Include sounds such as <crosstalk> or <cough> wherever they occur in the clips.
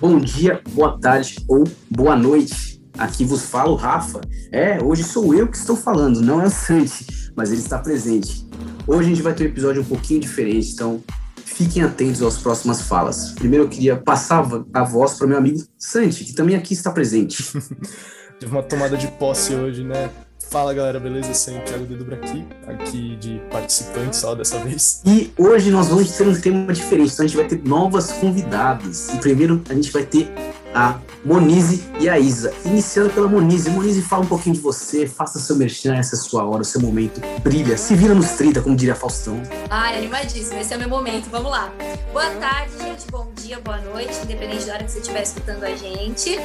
bom dia, boa tarde ou boa noite. Aqui vos falo, Rafa. É, hoje sou eu que estou falando, não é o Santi, mas ele está presente. Hoje a gente vai ter um episódio um pouquinho diferente, então fiquem atentos às próximas falas. Primeiro eu queria passar a voz para meu amigo Santi, que também aqui está presente. <laughs> Teve uma tomada de posse hoje, né? Fala galera, beleza? Sou o Thiago Dedubra aqui, aqui de participante só dessa vez. E hoje nós vamos ter um tema diferente, então a gente vai ter novas convidadas. E primeiro a gente vai ter a Monize e a Isa. Iniciando pela Monize. Monize, fala um pouquinho de você, faça seu merchan, essa é a sua hora, o seu momento. Brilha, se vira nos 30, como diria Faustão. Ai, animadíssimo, esse é o meu momento, vamos lá. Boa tarde, gente, bom dia, boa noite, independente da hora que você estiver escutando a gente.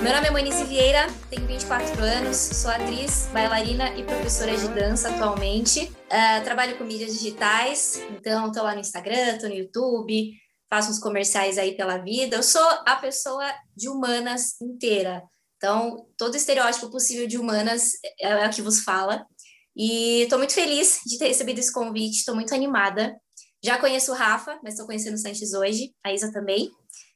Meu nome é Monize Vieira, tenho 24 anos, sou atriz, bailarina e professora de dança atualmente. Uh, trabalho com mídias digitais, então estou lá no Instagram, estou no YouTube, faço uns comerciais aí pela vida. Eu sou a pessoa de humanas inteira. Então, todo estereótipo possível de humanas é, é o que vos fala. E estou muito feliz de ter recebido esse convite, estou muito animada. Já conheço o Rafa, mas estou conhecendo o Sanches hoje, a Isa também.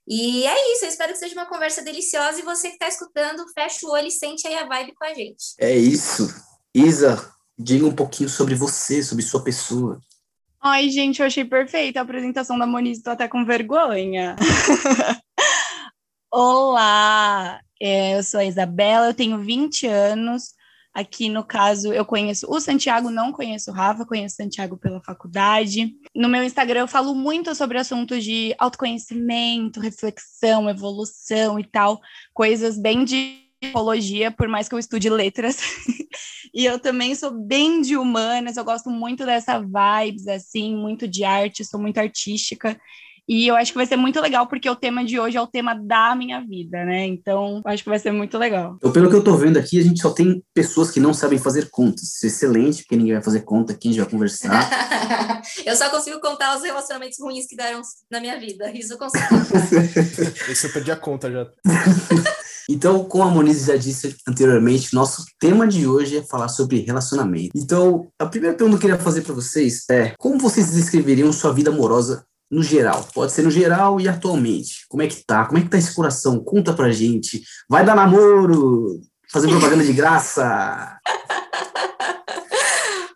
E é isso, eu espero que seja uma conversa deliciosa e você que está escutando, fecha o olho e sente aí a vibe com a gente. É isso. Isa, diga um pouquinho sobre você, sobre sua pessoa. Ai, gente, eu achei perfeita a apresentação da Moniz, tô até com vergonha. <laughs> Olá, é, eu sou a Isabela, eu tenho 20 anos. Aqui, no caso, eu conheço o Santiago, não conheço o Rafa, conheço o Santiago pela faculdade. No meu Instagram, eu falo muito sobre assuntos de autoconhecimento, reflexão, evolução e tal, coisas bem de psicologia, por mais que eu estude letras. <laughs> e eu também sou bem de humanas, eu gosto muito dessa vibes, assim, muito de arte, sou muito artística. E eu acho que vai ser muito legal, porque o tema de hoje é o tema da minha vida, né? Então, acho que vai ser muito legal. Eu, pelo que eu tô vendo aqui, a gente só tem pessoas que não sabem fazer contas. Isso é excelente, porque ninguém vai fazer conta aqui, a gente vai conversar. <laughs> eu só consigo contar os relacionamentos ruins que deram na minha vida. Isso eu consigo. <laughs> Esse eu perdi a conta já. <laughs> Então, como a Moniz já disse anteriormente, nosso tema de hoje é falar sobre relacionamento. Então, a primeira pergunta que eu queria fazer para vocês é: como vocês descreveriam sua vida amorosa no geral? Pode ser no geral e atualmente. Como é que tá? Como é que tá esse coração? Conta pra gente. Vai dar namoro? Fazer propaganda de graça? <laughs>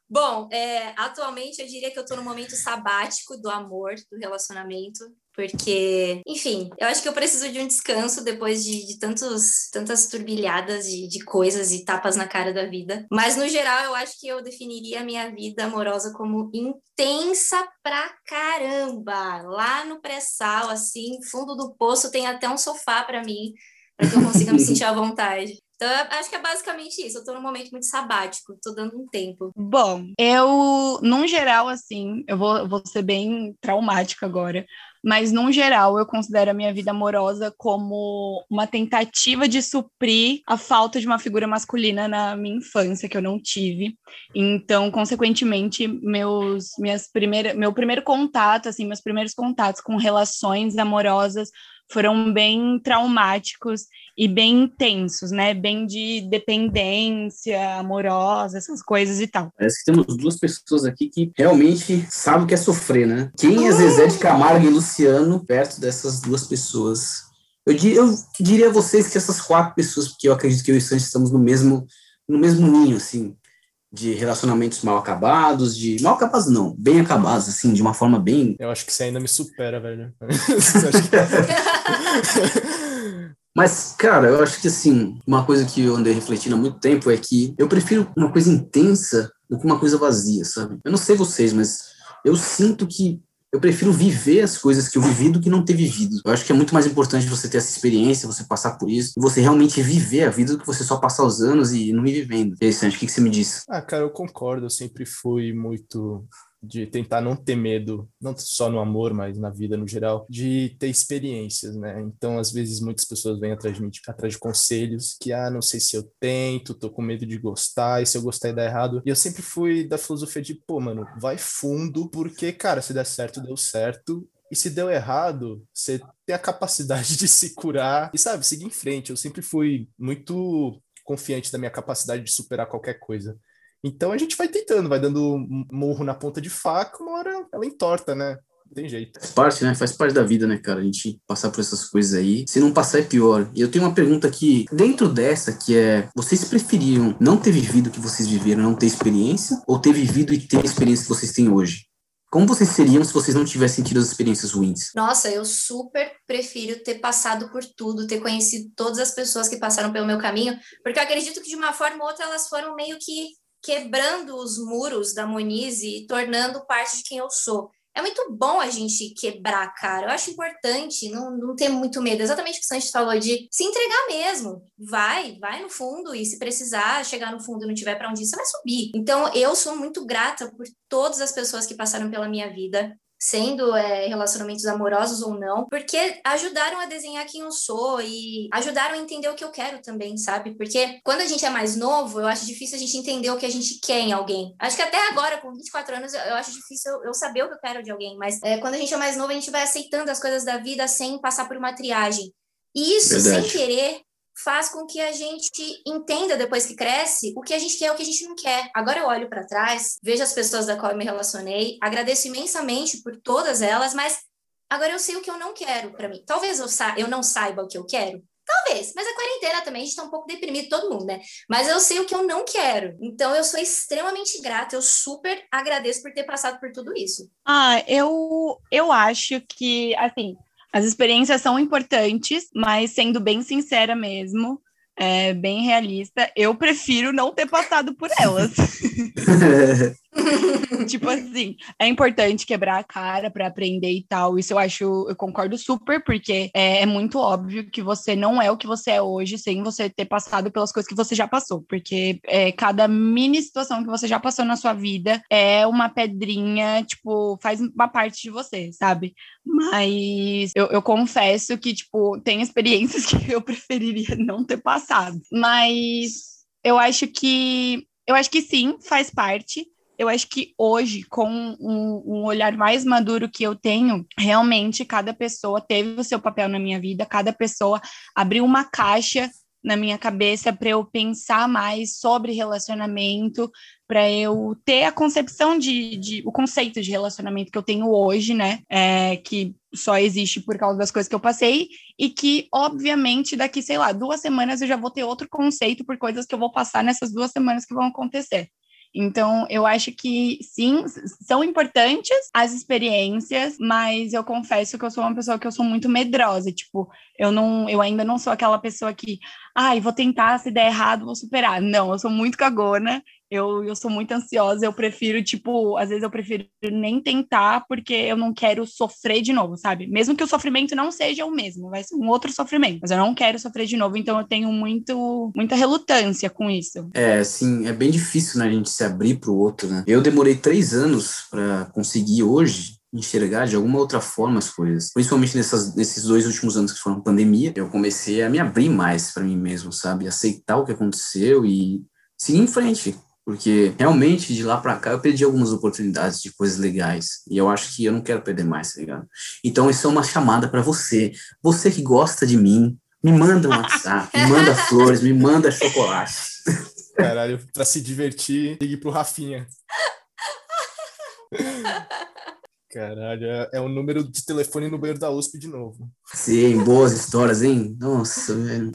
Bom, é, atualmente eu diria que eu tô no momento sabático do amor, do relacionamento porque, enfim, eu acho que eu preciso de um descanso depois de, de tantos, tantas turbilhadas de, de coisas e tapas na cara da vida. Mas, no geral, eu acho que eu definiria a minha vida amorosa como intensa pra caramba. Lá no pré-sal, assim, fundo do poço, tem até um sofá para mim, para que eu consiga me <laughs> sentir à vontade. Então, acho que é basicamente isso. Eu tô num momento muito sabático, tô dando um tempo. Bom, eu, num geral, assim, eu vou, vou ser bem traumática agora, mas, num geral, eu considero a minha vida amorosa como uma tentativa de suprir a falta de uma figura masculina na minha infância, que eu não tive. Então, consequentemente, meus, minhas primeiras, meu primeiro contato, assim, meus primeiros contatos com relações amorosas foram bem traumáticos e bem intensos, né? Bem de dependência amorosa, essas coisas e tal. Parece que temos duas pessoas aqui que realmente sabem o que é sofrer, né? Quem é Zezé de Camargo e Luciano perto dessas duas pessoas? Eu, eu diria a vocês que essas quatro pessoas, porque eu acredito que eu e o Santos estamos no mesmo, no mesmo ninho, assim de relacionamentos mal acabados, de mal acabados não, bem acabados, assim, de uma forma bem. Eu acho que você ainda me supera, velho. <laughs> <laughs> Mas, cara, eu acho que assim, uma coisa que eu andei refletindo há muito tempo é que eu prefiro uma coisa intensa do que uma coisa vazia, sabe? Eu não sei vocês, mas eu sinto que eu prefiro viver as coisas que eu vivi do que não ter vivido. Eu acho que é muito mais importante você ter essa experiência, você passar por isso, você realmente viver a vida do que você só passar os anos e não ir vivendo. Interessante, o que, que você me diz? Ah, cara, eu concordo. Eu sempre fui muito de tentar não ter medo, não só no amor, mas na vida no geral, de ter experiências, né? Então, às vezes, muitas pessoas vêm atrás de mim, tipo, atrás de conselhos, que, ah, não sei se eu tento, tô com medo de gostar, e se eu gostar e dar errado. E eu sempre fui da filosofia de, pô, mano, vai fundo, porque, cara, se der certo, deu certo, e se deu errado, você tem a capacidade <laughs> de se curar e, sabe, seguir em frente. Eu sempre fui muito confiante da minha capacidade de superar qualquer coisa. Então a gente vai tentando, vai dando murro na ponta de faca, uma hora ela entorta, né? tem jeito. Faz parte, né? Faz parte da vida, né, cara? A gente passar por essas coisas aí. Se não passar é pior. E eu tenho uma pergunta aqui, dentro dessa, que é: vocês preferiam não ter vivido o que vocês viveram, não ter experiência, ou ter vivido e ter a experiência que vocês têm hoje? Como vocês seriam se vocês não tivessem tido as experiências ruins? Nossa, eu super prefiro ter passado por tudo, ter conhecido todas as pessoas que passaram pelo meu caminho, porque eu acredito que de uma forma ou outra elas foram meio que quebrando os muros da Monize e tornando parte de quem eu sou é muito bom a gente quebrar cara. Eu acho importante não, não ter muito medo. Exatamente o que o Sanches falou de se entregar mesmo. Vai, vai no fundo e se precisar chegar no fundo e não tiver para onde ir, você vai subir. Então, eu sou muito grata por todas as pessoas que passaram pela minha vida sendo é, relacionamentos amorosos ou não, porque ajudaram a desenhar quem eu sou e ajudaram a entender o que eu quero também, sabe? Porque quando a gente é mais novo, eu acho difícil a gente entender o que a gente quer em alguém. Acho que até agora, com 24 anos, eu acho difícil eu saber o que eu quero de alguém, mas é, quando a gente é mais novo, a gente vai aceitando as coisas da vida sem passar por uma triagem. E isso, Verdade. sem querer, faz com que a gente entenda depois que cresce o que a gente quer e o que a gente não quer. Agora eu olho para trás, vejo as pessoas da qual eu me relacionei, agradeço imensamente por todas elas, mas agora eu sei o que eu não quero para mim. Talvez eu, sa eu não saiba o que eu quero. Talvez, mas a quarentena também, a gente tá um pouco deprimido, todo mundo, né? Mas eu sei o que eu não quero. Então eu sou extremamente grata, eu super agradeço por ter passado por tudo isso. Ah, eu, eu acho que, assim, as experiências são importantes, mas sendo bem sincera mesmo, é, bem realista, eu prefiro não ter passado por elas. <laughs> <laughs> tipo assim, é importante quebrar a cara para aprender e tal. Isso eu acho, eu concordo super, porque é, é, muito óbvio que você não é o que você é hoje sem você ter passado pelas coisas que você já passou. Porque é, cada mini situação que você já passou na sua vida é uma pedrinha, tipo, faz uma parte de você, sabe? Mas eu, eu confesso que, tipo, tem experiências <laughs> que eu preferiria não ter passado. Mas eu acho que eu acho que sim, faz parte eu acho que hoje, com um, um, olhar mais maduro que eu tenho, realmente cada pessoa teve o seu papel na minha vida, cada pessoa abriu uma caixa na minha cabeça para eu pensar mais sobre relacionamento, para eu ter a concepção de, de, o conceito de relacionamento que eu tenho hoje, né? É, que só existe por causa das coisas que eu passei e que, obviamente, daqui, sei lá, duas semanas eu já vou ter outro conceito por coisas que eu vou passar nessas duas semanas que vão acontecer. Então, eu acho que sim, são importantes as experiências, mas eu confesso que eu sou uma pessoa que eu sou muito medrosa, tipo, eu não, eu ainda não sou aquela pessoa que, ai, vou tentar, se der errado, vou superar. Não, eu sou muito cagona eu, eu sou muito ansiosa, eu prefiro, tipo, às vezes eu prefiro nem tentar, porque eu não quero sofrer de novo, sabe? Mesmo que o sofrimento não seja o mesmo, vai ser um outro sofrimento, mas eu não quero sofrer de novo, então eu tenho muito, muita relutância com isso. É, assim, é bem difícil, né, a gente se abrir pro outro, né? Eu demorei três anos para conseguir hoje enxergar de alguma outra forma as coisas. Principalmente nessas, nesses dois últimos anos que foram pandemia, eu comecei a me abrir mais para mim mesmo, sabe? Aceitar o que aconteceu e seguir em frente. Porque realmente de lá para cá eu perdi algumas oportunidades de coisas legais. E eu acho que eu não quero perder mais, tá ligado? Então isso é uma chamada para você. Você que gosta de mim, me manda um WhatsApp, me manda <laughs> flores, me manda chocolate. Caralho, pra se divertir, ligue pro Rafinha. Caralho, é, é o número de telefone no banheiro da USP de novo. Sim, boas histórias, hein? Nossa, velho.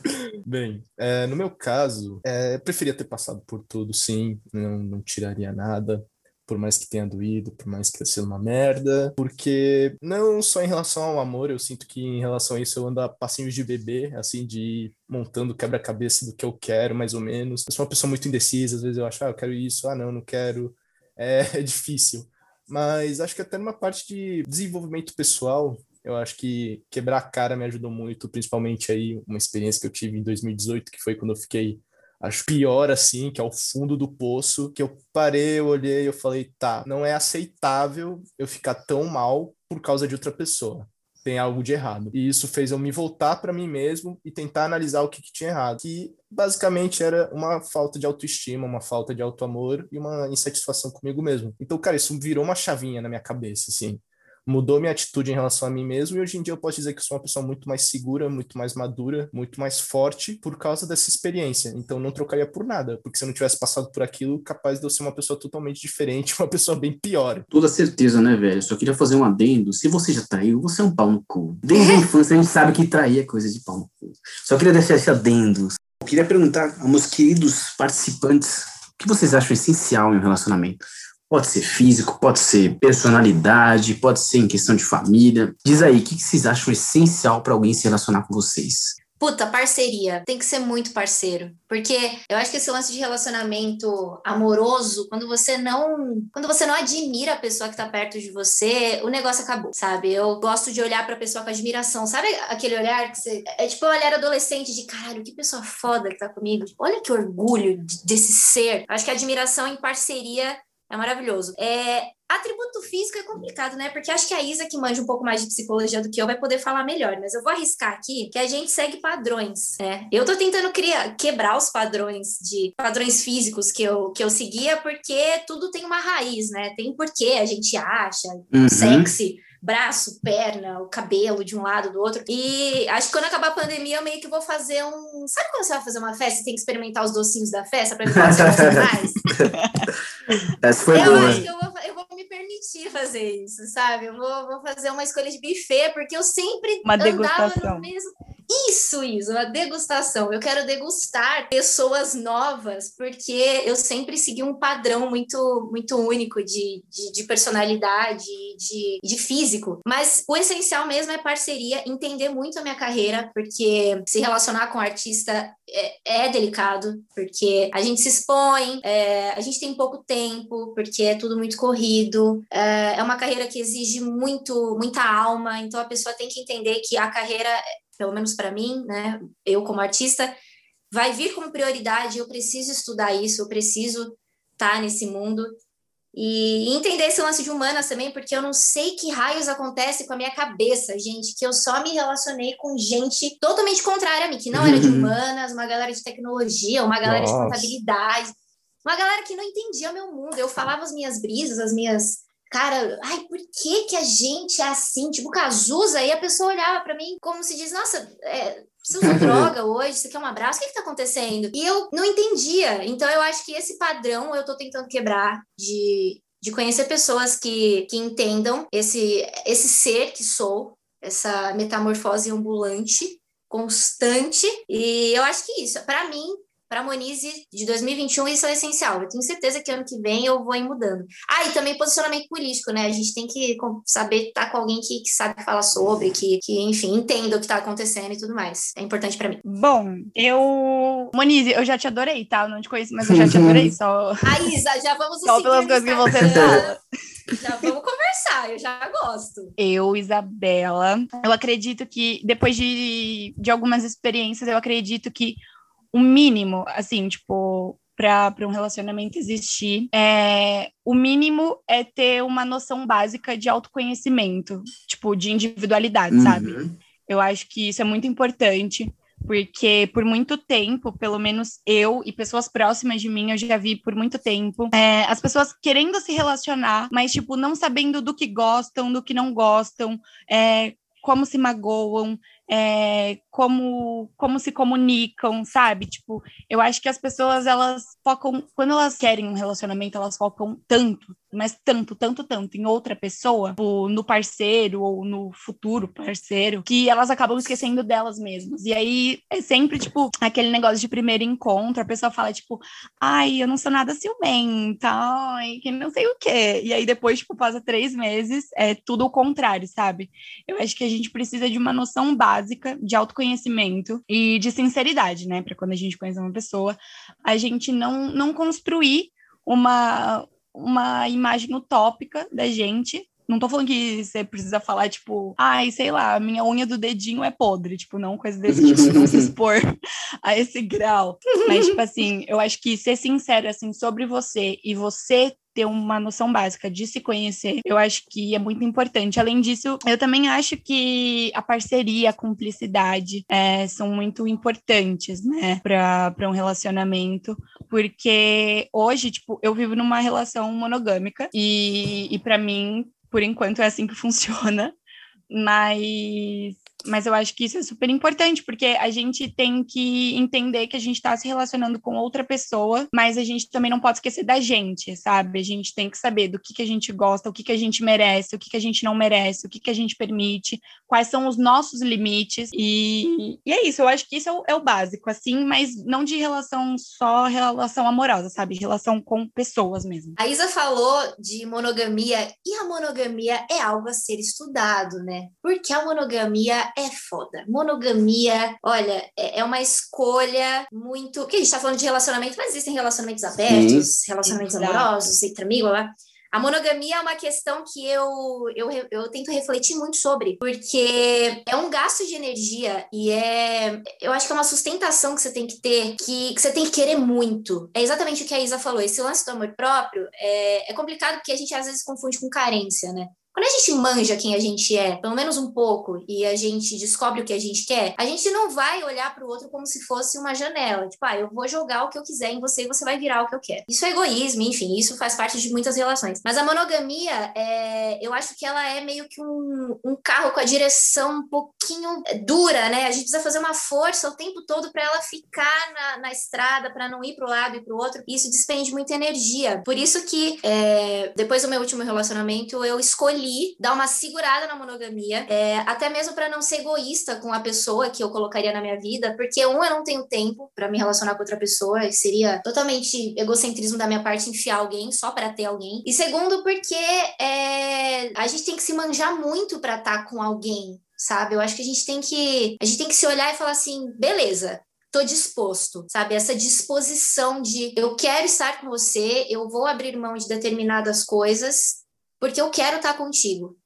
Bem, é, no meu caso, é, preferia ter passado por tudo, sim. Não, não tiraria nada por mais que tenha doído, por mais que tenha sido uma merda, porque não só em relação ao amor, eu sinto que em relação a isso eu ando a passinhos de bebê, assim, de ir montando quebra-cabeça do que eu quero, mais ou menos. Eu sou uma pessoa muito indecisa, às vezes eu acho, ah, eu quero isso, ah, não, não quero. É, <laughs> é difícil mas acho que até numa parte de desenvolvimento pessoal, eu acho que quebrar a cara me ajudou muito, principalmente aí uma experiência que eu tive em 2018, que foi quando eu fiquei acho pior assim, que é o fundo do poço, que eu parei, eu olhei, eu falei, tá, não é aceitável eu ficar tão mal por causa de outra pessoa tem algo de errado. E isso fez eu me voltar para mim mesmo e tentar analisar o que, que, tinha errado. Que basicamente era uma falta de autoestima, uma falta de autoamor e uma insatisfação comigo mesmo. Então, cara, isso virou uma chavinha na minha cabeça, assim. Mudou minha atitude em relação a mim mesmo e hoje em dia eu posso dizer que eu sou uma pessoa muito mais segura, muito mais madura, muito mais forte por causa dessa experiência. Então não trocaria por nada, porque se eu não tivesse passado por aquilo, capaz de eu ser uma pessoa totalmente diferente, <laughs> uma pessoa bem pior. Toda certeza, né, velho? Só queria fazer um adendo. Se você já traiu, você é um pau no cu. Desde a <laughs> infância a gente sabe que trair é coisa de pau no cu. Só queria deixar esse adendo. Eu queria perguntar aos meus queridos participantes o que vocês acham essencial em um relacionamento. Pode ser físico, pode ser personalidade, pode ser em questão de família. Diz aí, o que vocês acham essencial para alguém se relacionar com vocês? Puta, parceria. Tem que ser muito parceiro. Porque eu acho que esse lance de relacionamento amoroso, quando você não. Quando você não admira a pessoa que tá perto de você, o negócio acabou, sabe? Eu gosto de olhar pra pessoa com admiração. Sabe aquele olhar que você. É tipo um olhar adolescente de caralho, que pessoa foda que tá comigo. Olha que orgulho desse ser. Acho que a admiração em parceria é maravilhoso. É, atributo físico é complicado, né? Porque acho que a Isa, que manja um pouco mais de psicologia do que eu, vai poder falar melhor. Mas eu vou arriscar aqui que a gente segue padrões, né? Eu tô tentando criar, quebrar os padrões de padrões físicos que eu, que eu seguia, porque tudo tem uma raiz, né? Tem porquê a gente acha uhum. sexy braço, perna, o cabelo de um lado, do outro. E acho que quando acabar a pandemia, eu meio que vou fazer um. Sabe quando você vai fazer uma festa e tem que experimentar os docinhos da festa para ver você <laughs> mais? Essa foi eu boa. acho que eu vou, eu vou me permitir fazer isso, sabe? Eu vou, vou fazer uma escolha de buffet, porque eu sempre uma andava degustação. no mesmo. Isso, isso, uma degustação. Eu quero degustar pessoas novas, porque eu sempre segui um padrão muito, muito único de, de, de personalidade, de, de físico. Mas o essencial mesmo é parceria, entender muito a minha carreira, porque se relacionar com um artista é, é, delicado, porque a gente se expõe, é, a gente tem pouco tempo, porque é tudo muito corrido. É, é uma carreira que exige muito, muita alma, então a pessoa tem que entender que a carreira pelo menos para mim, né, eu como artista, vai vir como prioridade, eu preciso estudar isso, eu preciso estar tá nesse mundo. E entender esse lance de humanas também, porque eu não sei que raios acontece com a minha cabeça, gente, que eu só me relacionei com gente totalmente contrária a mim, que não era de <laughs> humanas, uma galera de tecnologia, uma galera Nossa. de contabilidade, uma galera que não entendia meu mundo. Eu falava as minhas brisas, as minhas cara, ai, por que que a gente é assim? Tipo, Cazuza, e a pessoa olhava para mim como se diz, nossa, é, você usa <laughs> droga hoje, você quer um abraço, o que que tá acontecendo? E eu não entendia. Então, eu acho que esse padrão eu tô tentando quebrar de, de conhecer pessoas que, que entendam esse, esse ser que sou, essa metamorfose ambulante, constante. E eu acho que isso, para mim, para a Monize de 2021 isso é essencial. Eu tenho certeza que ano que vem eu vou ir mudando. Ah, e também posicionamento político, né? A gente tem que saber estar com alguém que, que sabe falar sobre, que, que enfim, entenda o que está acontecendo e tudo mais. É importante para mim. Bom, eu. Monize, eu já te adorei, tá? Eu não te conheço, mas eu já te <laughs> adorei. Só. A Isa, já vamos <laughs> Só pelas coisas que você fala. <laughs> Já vamos conversar, eu já gosto. Eu, Isabela, eu acredito que depois de, de algumas experiências, eu acredito que o mínimo, assim, tipo, para um relacionamento existir, é, o mínimo é ter uma noção básica de autoconhecimento, tipo, de individualidade, uhum. sabe? Eu acho que isso é muito importante, porque por muito tempo, pelo menos eu e pessoas próximas de mim, eu já vi por muito tempo, é, as pessoas querendo se relacionar, mas, tipo, não sabendo do que gostam, do que não gostam, é, como se magoam, é, como, como se comunicam, sabe? Tipo, eu acho que as pessoas, elas focam, quando elas querem um relacionamento, elas focam tanto, mas tanto, tanto, tanto em outra pessoa, tipo, no parceiro ou no futuro parceiro, que elas acabam esquecendo delas mesmas. E aí é sempre, tipo, aquele negócio de primeiro encontro, a pessoa fala, tipo, ai, eu não sou nada ciumenta, ai, que não sei o quê. E aí depois, tipo, passa três meses, é tudo o contrário, sabe? Eu acho que a gente precisa de uma noção básica de autoconhecimento e de sinceridade, né? Para quando a gente conhece uma pessoa, a gente não, não construir uma, uma imagem utópica da gente. Não tô falando que você precisa falar, tipo, ai, sei lá, minha unha do dedinho é podre, tipo, não coisa desse tipo, não se <laughs> expor a esse grau. Mas, tipo assim, eu acho que ser sincero, assim, sobre você e você ter uma noção básica de se conhecer, eu acho que é muito importante. Além disso, eu também acho que a parceria, a cumplicidade é, são muito importantes, né, para um relacionamento, porque hoje, tipo, eu vivo numa relação monogâmica e, e para mim por enquanto é assim que <laughs> funciona, mas mas eu acho que isso é super importante, porque a gente tem que entender que a gente está se relacionando com outra pessoa, mas a gente também não pode esquecer da gente, sabe? A gente tem que saber do que, que a gente gosta, o que, que a gente merece, o que, que a gente não merece, o que, que a gente permite, quais são os nossos limites. E, e é isso, eu acho que isso é o, é o básico, assim, mas não de relação só relação amorosa, sabe? Relação com pessoas mesmo. A Isa falou de monogamia, e a monogamia é algo a ser estudado, né? Porque a monogamia é foda. Monogamia, olha, é, é uma escolha muito. Porque a gente tá falando de relacionamento, mas existem relacionamentos abertos, Sim. relacionamentos Exato. amorosos, entre amigos, lá. A monogamia é uma questão que eu, eu, eu tento refletir muito sobre, porque é um gasto de energia e é. Eu acho que é uma sustentação que você tem que ter, que, que você tem que querer muito. É exatamente o que a Isa falou. Esse lance do amor próprio é, é complicado porque a gente às vezes confunde com carência, né? Quando a gente manja quem a gente é, pelo menos um pouco, e a gente descobre o que a gente quer, a gente não vai olhar para o outro como se fosse uma janela. Tipo, ah, eu vou jogar o que eu quiser em você e você vai virar o que eu quero. Isso é egoísmo, enfim, isso faz parte de muitas relações. Mas a monogamia, é, eu acho que ela é meio que um, um carro com a direção um pouquinho dura, né? A gente precisa fazer uma força o tempo todo para ela ficar na, na estrada, para não ir para o lado e para o outro. E isso despende muita energia. Por isso que, é, depois do meu último relacionamento, eu escolhi dar uma segurada na monogamia, é, até mesmo para não ser egoísta com a pessoa que eu colocaria na minha vida, porque um, eu não tenho tempo para me relacionar com outra pessoa, e seria totalmente egocentrismo da minha parte enfiar alguém só para ter alguém. E segundo, porque é, a gente tem que se manjar muito para estar tá com alguém, sabe? Eu acho que a gente tem que a gente tem que se olhar e falar assim, beleza, tô disposto, sabe? Essa disposição de eu quero estar com você, eu vou abrir mão de determinadas coisas porque eu quero estar contigo.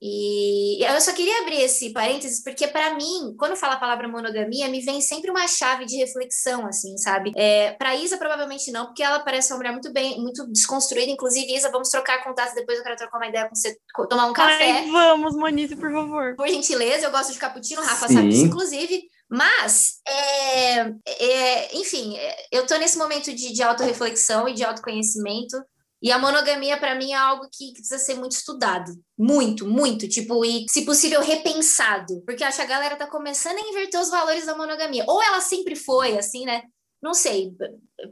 E eu só queria abrir esse parênteses, porque para mim, quando fala a palavra monogamia, me vem sempre uma chave de reflexão, assim, sabe? É, pra Isa, provavelmente não, porque ela parece uma mulher muito bem, muito desconstruída. Inclusive, Isa, vamos trocar contatos depois, eu quero trocar uma ideia com você, tomar um café. Ai, vamos, Monize, por favor. Por gentileza, eu gosto de cappuccino, Rafa Sim. sabe disso, inclusive. Mas, é, é, enfim, eu tô nesse momento de, de autorreflexão e de autoconhecimento. E a monogamia, para mim, é algo que precisa ser muito estudado. Muito, muito. Tipo, e, se possível, repensado. Porque acho que a galera tá começando a inverter os valores da monogamia. Ou ela sempre foi, assim, né? Não sei.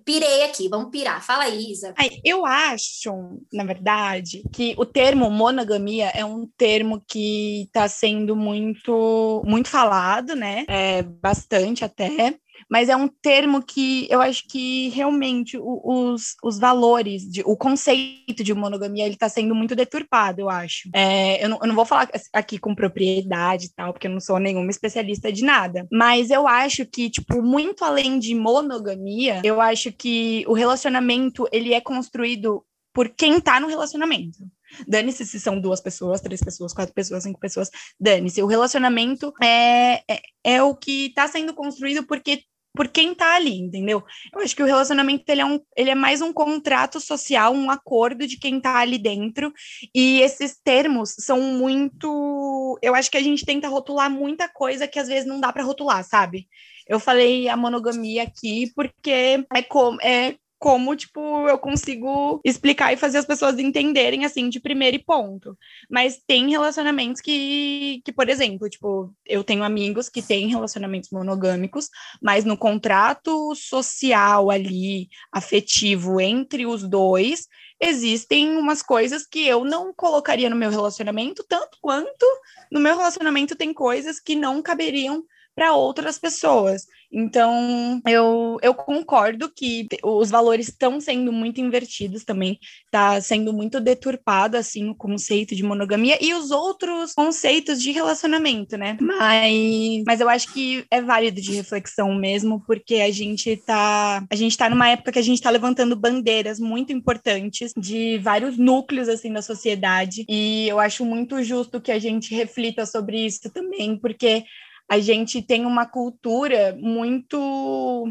Pirei aqui, vamos pirar. Fala aí, Isa. Eu acho, na verdade, que o termo monogamia é um termo que está sendo muito, muito falado, né? É, bastante até mas é um termo que eu acho que realmente os, os valores, de, o conceito de monogamia, ele está sendo muito deturpado, eu acho. É, eu, não, eu não vou falar aqui com propriedade e tal, porque eu não sou nenhuma especialista de nada, mas eu acho que, tipo, muito além de monogamia, eu acho que o relacionamento, ele é construído por quem tá no relacionamento. Dane-se se são duas pessoas, três pessoas, quatro pessoas, cinco pessoas. Dane-se. O relacionamento é, é, é o que está sendo construído porque por quem tá ali, entendeu? Eu acho que o relacionamento ele é, um, ele é mais um contrato social, um acordo de quem tá ali dentro, e esses termos são muito. Eu acho que a gente tenta rotular muita coisa que às vezes não dá para rotular, sabe? Eu falei a monogamia aqui porque é como. É como, tipo, eu consigo explicar e fazer as pessoas entenderem, assim, de primeiro ponto. Mas tem relacionamentos que, que, por exemplo, tipo, eu tenho amigos que têm relacionamentos monogâmicos, mas no contrato social ali, afetivo entre os dois, existem umas coisas que eu não colocaria no meu relacionamento, tanto quanto no meu relacionamento tem coisas que não caberiam para outras pessoas. Então, eu, eu concordo que os valores estão sendo muito invertidos também, está sendo muito deturpado, assim, o conceito de monogamia e os outros conceitos de relacionamento, né? Mas, mas eu acho que é válido de reflexão mesmo, porque a gente tá, a gente tá numa época que a gente está levantando bandeiras muito importantes de vários núcleos, assim, da sociedade, e eu acho muito justo que a gente reflita sobre isso também, porque a gente tem uma cultura muito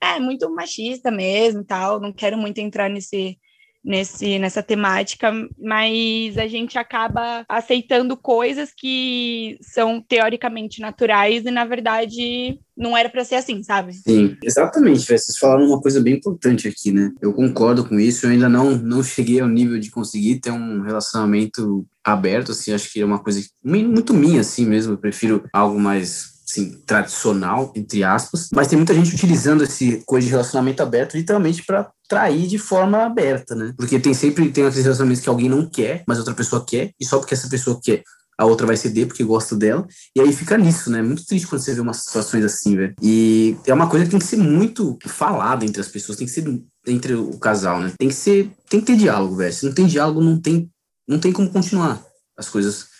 é muito machista mesmo tal não quero muito entrar nesse nesse, nessa temática, mas a gente acaba aceitando coisas que são teoricamente naturais e, na verdade, não era para ser assim, sabe? Sim, exatamente. Vocês falaram uma coisa bem importante aqui, né? Eu concordo com isso. Eu ainda não, não cheguei ao nível de conseguir ter um relacionamento aberto, assim. Acho que é uma coisa muito minha, assim mesmo. Eu prefiro algo mais assim, tradicional, entre aspas, mas tem muita gente utilizando esse coisa de relacionamento aberto literalmente para trair de forma aberta, né? Porque tem sempre tem aqueles relacionamentos que alguém não quer, mas outra pessoa quer, e só porque essa pessoa quer, a outra vai ceder porque gosta dela, e aí fica nisso, né? Muito triste quando você vê umas situações assim, velho. E é uma coisa que tem que ser muito falada entre as pessoas, tem que ser entre o casal, né? Tem que ser, tem que ter diálogo, velho. Se não tem diálogo, não tem, não tem como continuar as coisas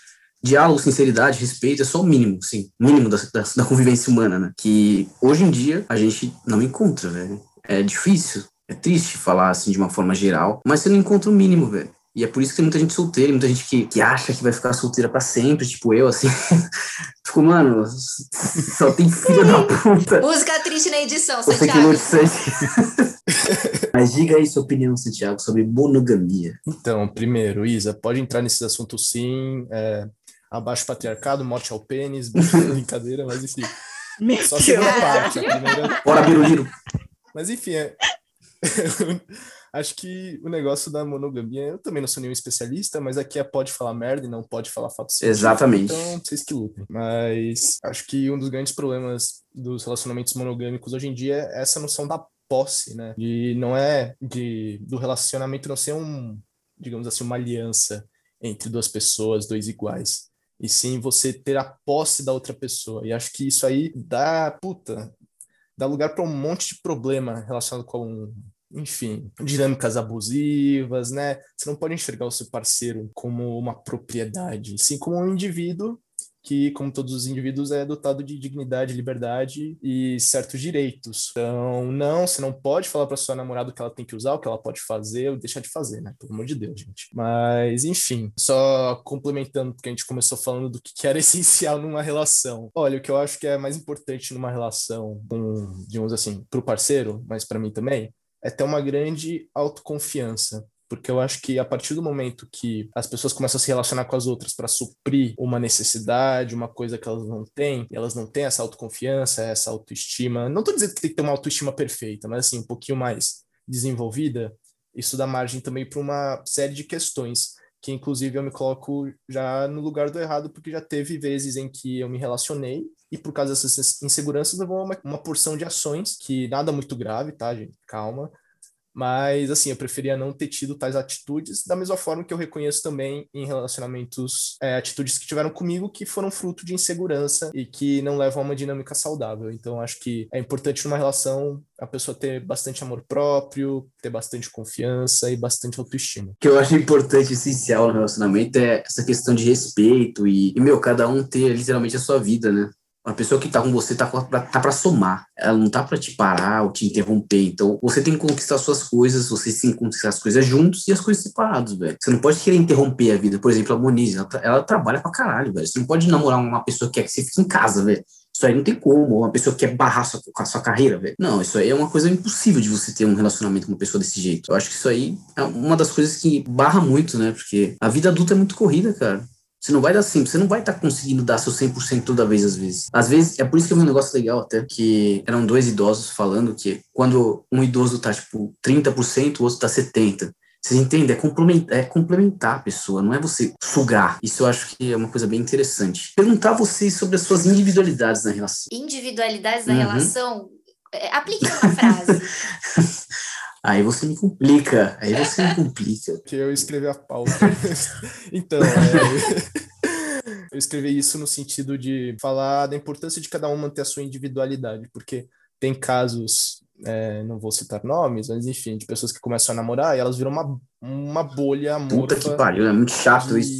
diálogo, sinceridade, respeito é só o mínimo, sim, mínimo da, da, da, convivência humana, né? Que hoje em dia a gente não encontra, velho. É difícil, é triste falar assim de uma forma geral, mas você não encontra o mínimo, velho. E é por isso que tem muita gente solteira, muita gente que, que acha que vai ficar solteira para sempre, tipo eu, assim. <laughs> Fico, mano, só tem filha da puta. Música triste na edição, Você Santiago. Que <laughs> Mas diga aí sua opinião, Santiago, sobre monogamia. Então, primeiro, Isa, pode entrar nesse assunto sim. É, abaixo patriarcado, morte ao pênis, brincadeira, <laughs> mas enfim. Meu Só a segunda parte, a primeira. Bora, Biruliro. Mas enfim, é... <laughs> acho que o negócio da monogamia, eu também não sou nenhum especialista, mas aqui é pode falar merda e não pode falar fato científico, Exatamente. Então, vocês que lutem. Mas acho que um dos grandes problemas dos relacionamentos monogâmicos hoje em dia é essa noção da posse, né? De não é de do relacionamento não ser um, digamos assim, uma aliança entre duas pessoas, dois iguais e sim você ter a posse da outra pessoa. E acho que isso aí dá, puta, dá lugar para um monte de problema relacionado com, enfim, dinâmicas abusivas, né? Você não pode enxergar o seu parceiro como uma propriedade, sim como um indivíduo que, como todos os indivíduos, é dotado de dignidade, liberdade e certos direitos. Então, não, você não pode falar para sua namorada o que ela tem que usar, o que ela pode fazer ou deixar de fazer, né? Pelo amor de Deus, gente. Mas, enfim, só complementando, porque a gente começou falando do que era <laughs> essencial numa relação. Olha, o que eu acho que é mais importante numa relação, com, digamos assim, para o parceiro, mas para mim também, é ter uma grande autoconfiança porque eu acho que a partir do momento que as pessoas começam a se relacionar com as outras para suprir uma necessidade, uma coisa que elas não têm, e elas não têm essa autoconfiança, essa autoestima, não estou dizendo que tem que ter uma autoestima perfeita, mas assim, um pouquinho mais desenvolvida, isso dá margem também para uma série de questões que inclusive eu me coloco já no lugar do errado, porque já teve vezes em que eu me relacionei e por causa dessas inseguranças levou uma, uma porção de ações que nada muito grave, tá, gente? Calma, mas, assim, eu preferia não ter tido tais atitudes, da mesma forma que eu reconheço também em relacionamentos, é, atitudes que tiveram comigo que foram fruto de insegurança e que não levam a uma dinâmica saudável. Então, acho que é importante numa relação a pessoa ter bastante amor próprio, ter bastante confiança e bastante autoestima. O que eu acho importante, essencial no relacionamento é essa questão de respeito e, e meu, cada um ter literalmente a sua vida, né? A pessoa que tá com você tá pra, tá pra somar. Ela não tá pra te parar ou te interromper. Então, você tem que conquistar suas coisas, você tem que conquistar as coisas juntos e as coisas separadas, velho. Você não pode querer interromper a vida. Por exemplo, a Monize, ela, ela trabalha pra caralho, velho. Você não pode namorar uma pessoa que quer que você fique em casa, velho. Isso aí não tem como. Uma pessoa que quer barrar sua, a sua carreira, velho. Não, isso aí é uma coisa impossível de você ter um relacionamento com uma pessoa desse jeito. Eu acho que isso aí é uma das coisas que barra muito, né? Porque a vida adulta é muito corrida, cara. Você não vai dar sempre, você não vai estar tá conseguindo dar seu 100% toda vez, às vezes. Às vezes, é por isso que eu vi um negócio legal até, que eram dois idosos falando que quando um idoso tá, tipo, 30%, o outro tá 70%. Vocês entendem? É complementar, é complementar a pessoa, não é você sugar. Isso eu acho que é uma coisa bem interessante. Perguntar a vocês sobre as suas individualidades na relação. Individualidades na uhum. relação? É, aplique uma frase. <laughs> Aí você me complica, aí você me complica. <laughs> Que eu escrevi a pauta. <laughs> então, é, eu escrevi isso no sentido de falar da importância de cada um manter a sua individualidade, porque tem casos, é, não vou citar nomes, mas enfim, de pessoas que começam a namorar e elas viram uma, uma bolha amorosa. Puta que pariu, é muito chato isso.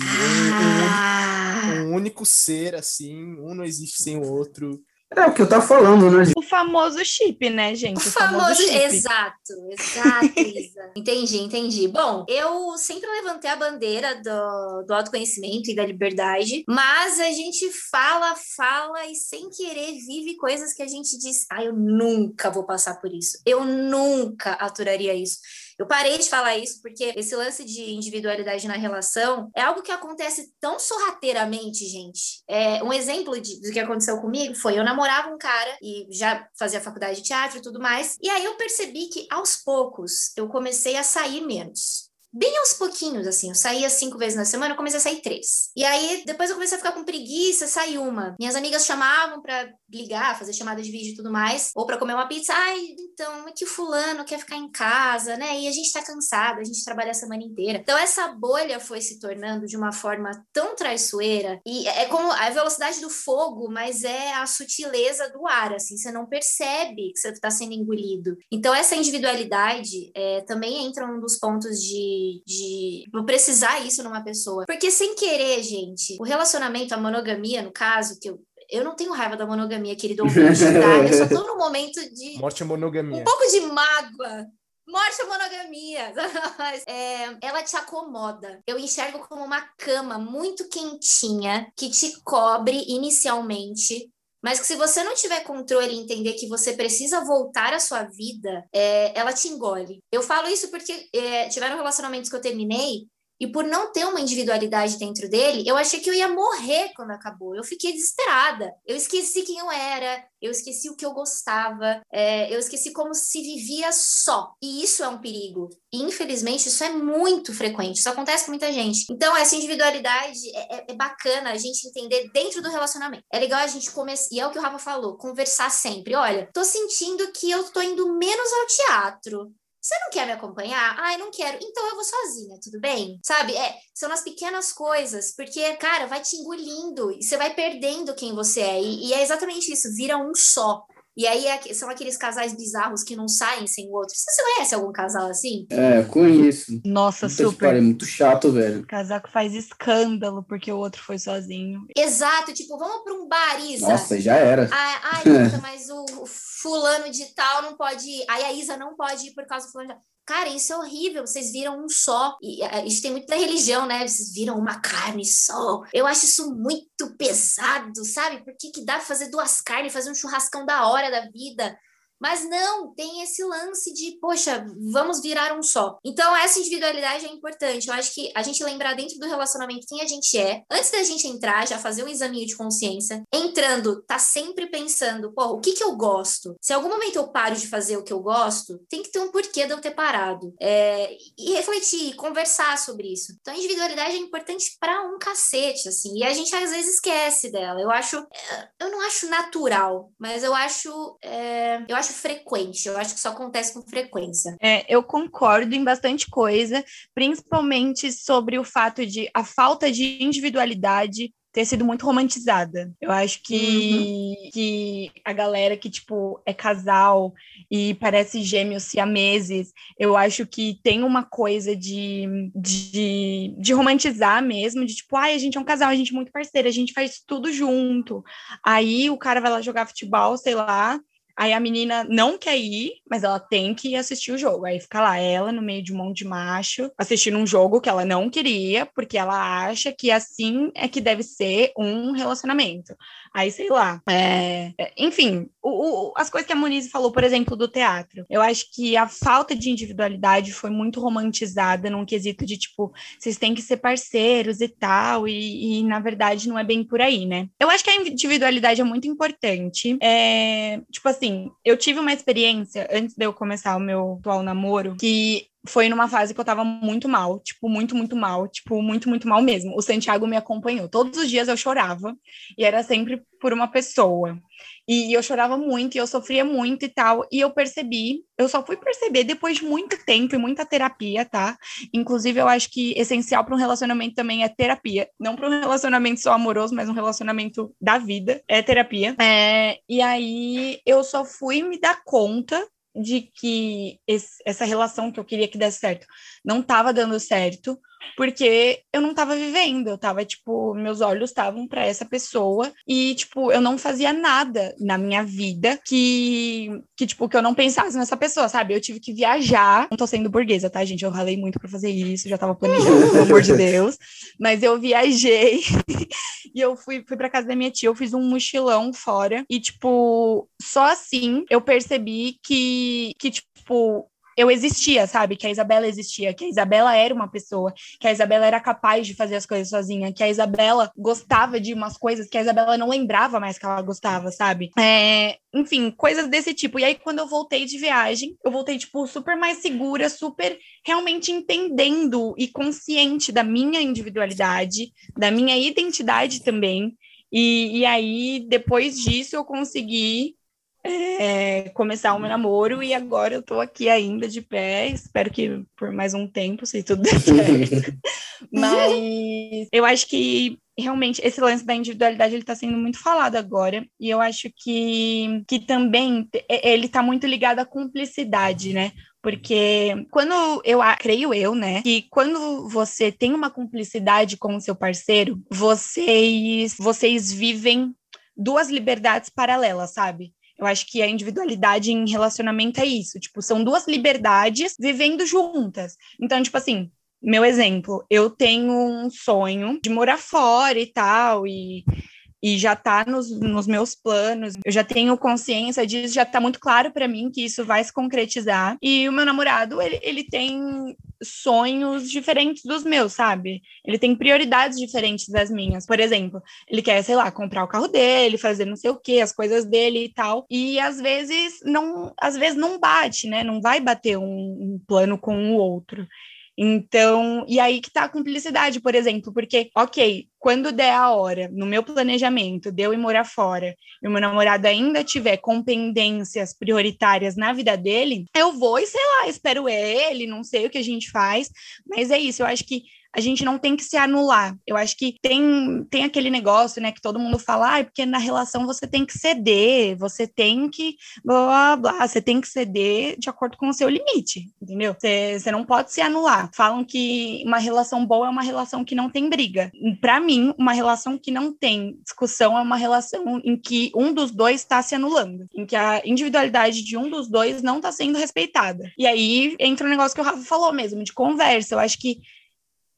Um, um, um único ser, assim, um não existe sem o outro. É o que eu tava falando, né? O famoso chip, né, gente? O, o famoso, famoso chip. exato, exato, <laughs> Isa. entendi, entendi. Bom, eu sempre levantei a bandeira do, do autoconhecimento e da liberdade, mas a gente fala, fala e sem querer vive coisas que a gente diz, ah, eu nunca vou passar por isso. Eu nunca aturaria isso. Eu parei de falar isso porque esse lance de individualidade na relação é algo que acontece tão sorrateiramente, gente. É, um exemplo de, do que aconteceu comigo foi: eu namorava um cara e já fazia faculdade de teatro e tudo mais, e aí eu percebi que aos poucos eu comecei a sair menos bem aos pouquinhos, assim. Eu saía cinco vezes na semana, eu comecei a sair três. E aí, depois eu comecei a ficar com preguiça, saí uma. Minhas amigas chamavam pra ligar, fazer chamada de vídeo e tudo mais, ou para comer uma pizza. Ai, então, é que o fulano quer ficar em casa, né? E a gente tá cansado, a gente trabalha a semana inteira. Então, essa bolha foi se tornando de uma forma tão traiçoeira, e é como a velocidade do fogo, mas é a sutileza do ar, assim. Você não percebe que você tá sendo engolido. Então, essa individualidade é, também entra um dos pontos de de, precisar isso numa pessoa. Porque sem querer, gente, o relacionamento, a monogamia, no caso, que eu eu não tenho raiva da monogamia, querido <laughs> ouvinte, tá? Eu só tô no momento de. Morte é monogamia. Um pouco de mágoa. Morte é monogamia. <laughs> é, ela te acomoda. Eu enxergo como uma cama muito quentinha que te cobre inicialmente mas que se você não tiver controle e entender que você precisa voltar à sua vida, é, ela te engole. Eu falo isso porque é, tiveram relacionamentos que eu terminei e por não ter uma individualidade dentro dele, eu achei que eu ia morrer quando acabou. Eu fiquei desesperada. Eu esqueci quem eu era, eu esqueci o que eu gostava, é, eu esqueci como se vivia só. E isso é um perigo. E, infelizmente, isso é muito frequente. Isso acontece com muita gente. Então, essa individualidade é, é, é bacana a gente entender dentro do relacionamento. É legal a gente começar. E é o que o Rafa falou: conversar sempre. Olha, tô sentindo que eu tô indo menos ao teatro. Você não quer me acompanhar? Ai, não quero. Então eu vou sozinha, tudo bem? Sabe? É, são as pequenas coisas, porque, cara, vai te engolindo e você vai perdendo quem você é. E, e é exatamente isso, vira um só. E aí é, são aqueles casais bizarros que não saem sem o outro. Você conhece algum casal assim? É, conheço. Nossa, Puta super. É muito chato, velho. O casaco faz escândalo porque o outro foi sozinho. Exato, tipo, vamos para um bar, Isa. Nossa, já era. Ai, ai <laughs> mas o, o, fulano de tal não pode ir. Aí a Isa não pode ir por causa do fulano de tal. Cara, isso é horrível. Vocês viram um só. E gente tem muita religião, né? Vocês viram uma carne só. Eu acho isso muito pesado, sabe? Por que, que dá pra fazer duas carnes, fazer um churrascão da hora da vida? Mas não, tem esse lance de, poxa, vamos virar um só. Então, essa individualidade é importante. Eu acho que a gente lembrar dentro do relacionamento quem a gente é, antes da gente entrar, já fazer um exame de consciência. Entrando, tá sempre pensando, pô, o que que eu gosto? Se em algum momento eu paro de fazer o que eu gosto, tem que ter um porquê de eu ter parado. É, e refletir, conversar sobre isso. Então, a individualidade é importante para um cacete, assim. E a gente às vezes esquece dela. Eu acho, eu não acho natural, mas eu acho, é, eu acho frequente, eu acho que isso acontece com frequência. É, eu concordo em bastante coisa, principalmente sobre o fato de a falta de individualidade ter sido muito romantizada. Eu acho que, uhum. que a galera que, tipo, é casal e parece gêmeos siameses, eu acho que tem uma coisa de, de, de romantizar mesmo, de tipo, ai, a gente é um casal, a gente é muito parceiro, a gente faz tudo junto. Aí o cara vai lá jogar futebol, sei lá, Aí a menina não quer ir, mas ela tem que assistir o jogo. Aí fica lá ela no meio de um monte de macho, assistindo um jogo que ela não queria, porque ela acha que assim é que deve ser um relacionamento. Aí, sei lá. É... é enfim, o, o, as coisas que a Moniz falou, por exemplo, do teatro. Eu acho que a falta de individualidade foi muito romantizada num quesito de, tipo, vocês têm que ser parceiros e tal, e, e na verdade não é bem por aí, né? Eu acho que a individualidade é muito importante. É, tipo assim, eu tive uma experiência antes de eu começar o meu atual namoro que foi numa fase que eu tava muito mal, tipo, muito, muito mal, tipo, muito, muito mal mesmo. O Santiago me acompanhou. Todos os dias eu chorava, e era sempre por uma pessoa. E eu chorava muito, e eu sofria muito e tal. E eu percebi, eu só fui perceber depois de muito tempo e muita terapia, tá? Inclusive, eu acho que essencial para um relacionamento também é terapia. Não para um relacionamento só amoroso, mas um relacionamento da vida, é terapia. É, e aí eu só fui me dar conta de que esse, essa relação que eu queria que desse certo não estava dando certo, porque eu não estava vivendo, eu estava tipo, meus olhos estavam para essa pessoa e tipo, eu não fazia nada na minha vida que que tipo que eu não pensasse nessa pessoa, sabe? Eu tive que viajar. Não tô sendo burguesa, tá, gente? Eu ralei muito para fazer isso, já estava planejando, pelo amor de Deus, mas eu viajei <laughs> e eu fui fui para casa da minha tia, eu fiz um mochilão fora e tipo, só assim eu percebi que que tipo eu existia, sabe? Que a Isabela existia, que a Isabela era uma pessoa, que a Isabela era capaz de fazer as coisas sozinha, que a Isabela gostava de umas coisas que a Isabela não lembrava mais que ela gostava, sabe? É, enfim, coisas desse tipo. E aí, quando eu voltei de viagem, eu voltei, tipo, super mais segura, super realmente entendendo e consciente da minha individualidade, da minha identidade também. E, e aí, depois disso, eu consegui é, começar o meu namoro e agora eu tô aqui ainda de pé, espero que por mais um tempo, se tudo der <laughs> certo. Mas eu acho que realmente esse lance da individualidade ele está sendo muito falado agora e eu acho que, que também ele está muito ligado à cumplicidade, né? Porque quando eu creio eu, né, que quando você tem uma cumplicidade com o seu parceiro, vocês vocês vivem duas liberdades paralelas, sabe? Eu acho que a individualidade em relacionamento é isso. Tipo, são duas liberdades vivendo juntas. Então, tipo assim, meu exemplo, eu tenho um sonho de morar fora e tal, e e já está nos, nos, meus planos. Eu já tenho consciência disso, já está muito claro para mim que isso vai se concretizar. E o meu namorado, ele, ele tem sonhos diferentes dos meus, sabe? Ele tem prioridades diferentes das minhas. Por exemplo, ele quer, sei lá, comprar o carro dele, fazer não sei o que, as coisas dele e tal. E às vezes não, às vezes não bate, né? Não vai bater um, um plano com o outro. Então, e aí que tá a cumplicidade, por exemplo, porque, ok, quando der a hora, no meu planejamento, de eu ir morar fora, e o meu namorado ainda tiver com pendências prioritárias na vida dele, eu vou e sei lá, espero ele, não sei o que a gente faz, mas é isso, eu acho que a gente não tem que se anular. Eu acho que tem, tem aquele negócio, né, que todo mundo fala, ah, porque na relação você tem que ceder, você tem que blá, blá, blá, você tem que ceder de acordo com o seu limite, entendeu? Você, não pode se anular. Falam que uma relação boa é uma relação que não tem briga. Para mim, uma relação que não tem discussão é uma relação em que um dos dois está se anulando, em que a individualidade de um dos dois não está sendo respeitada. E aí entra o negócio que o Rafa falou mesmo, de conversa. Eu acho que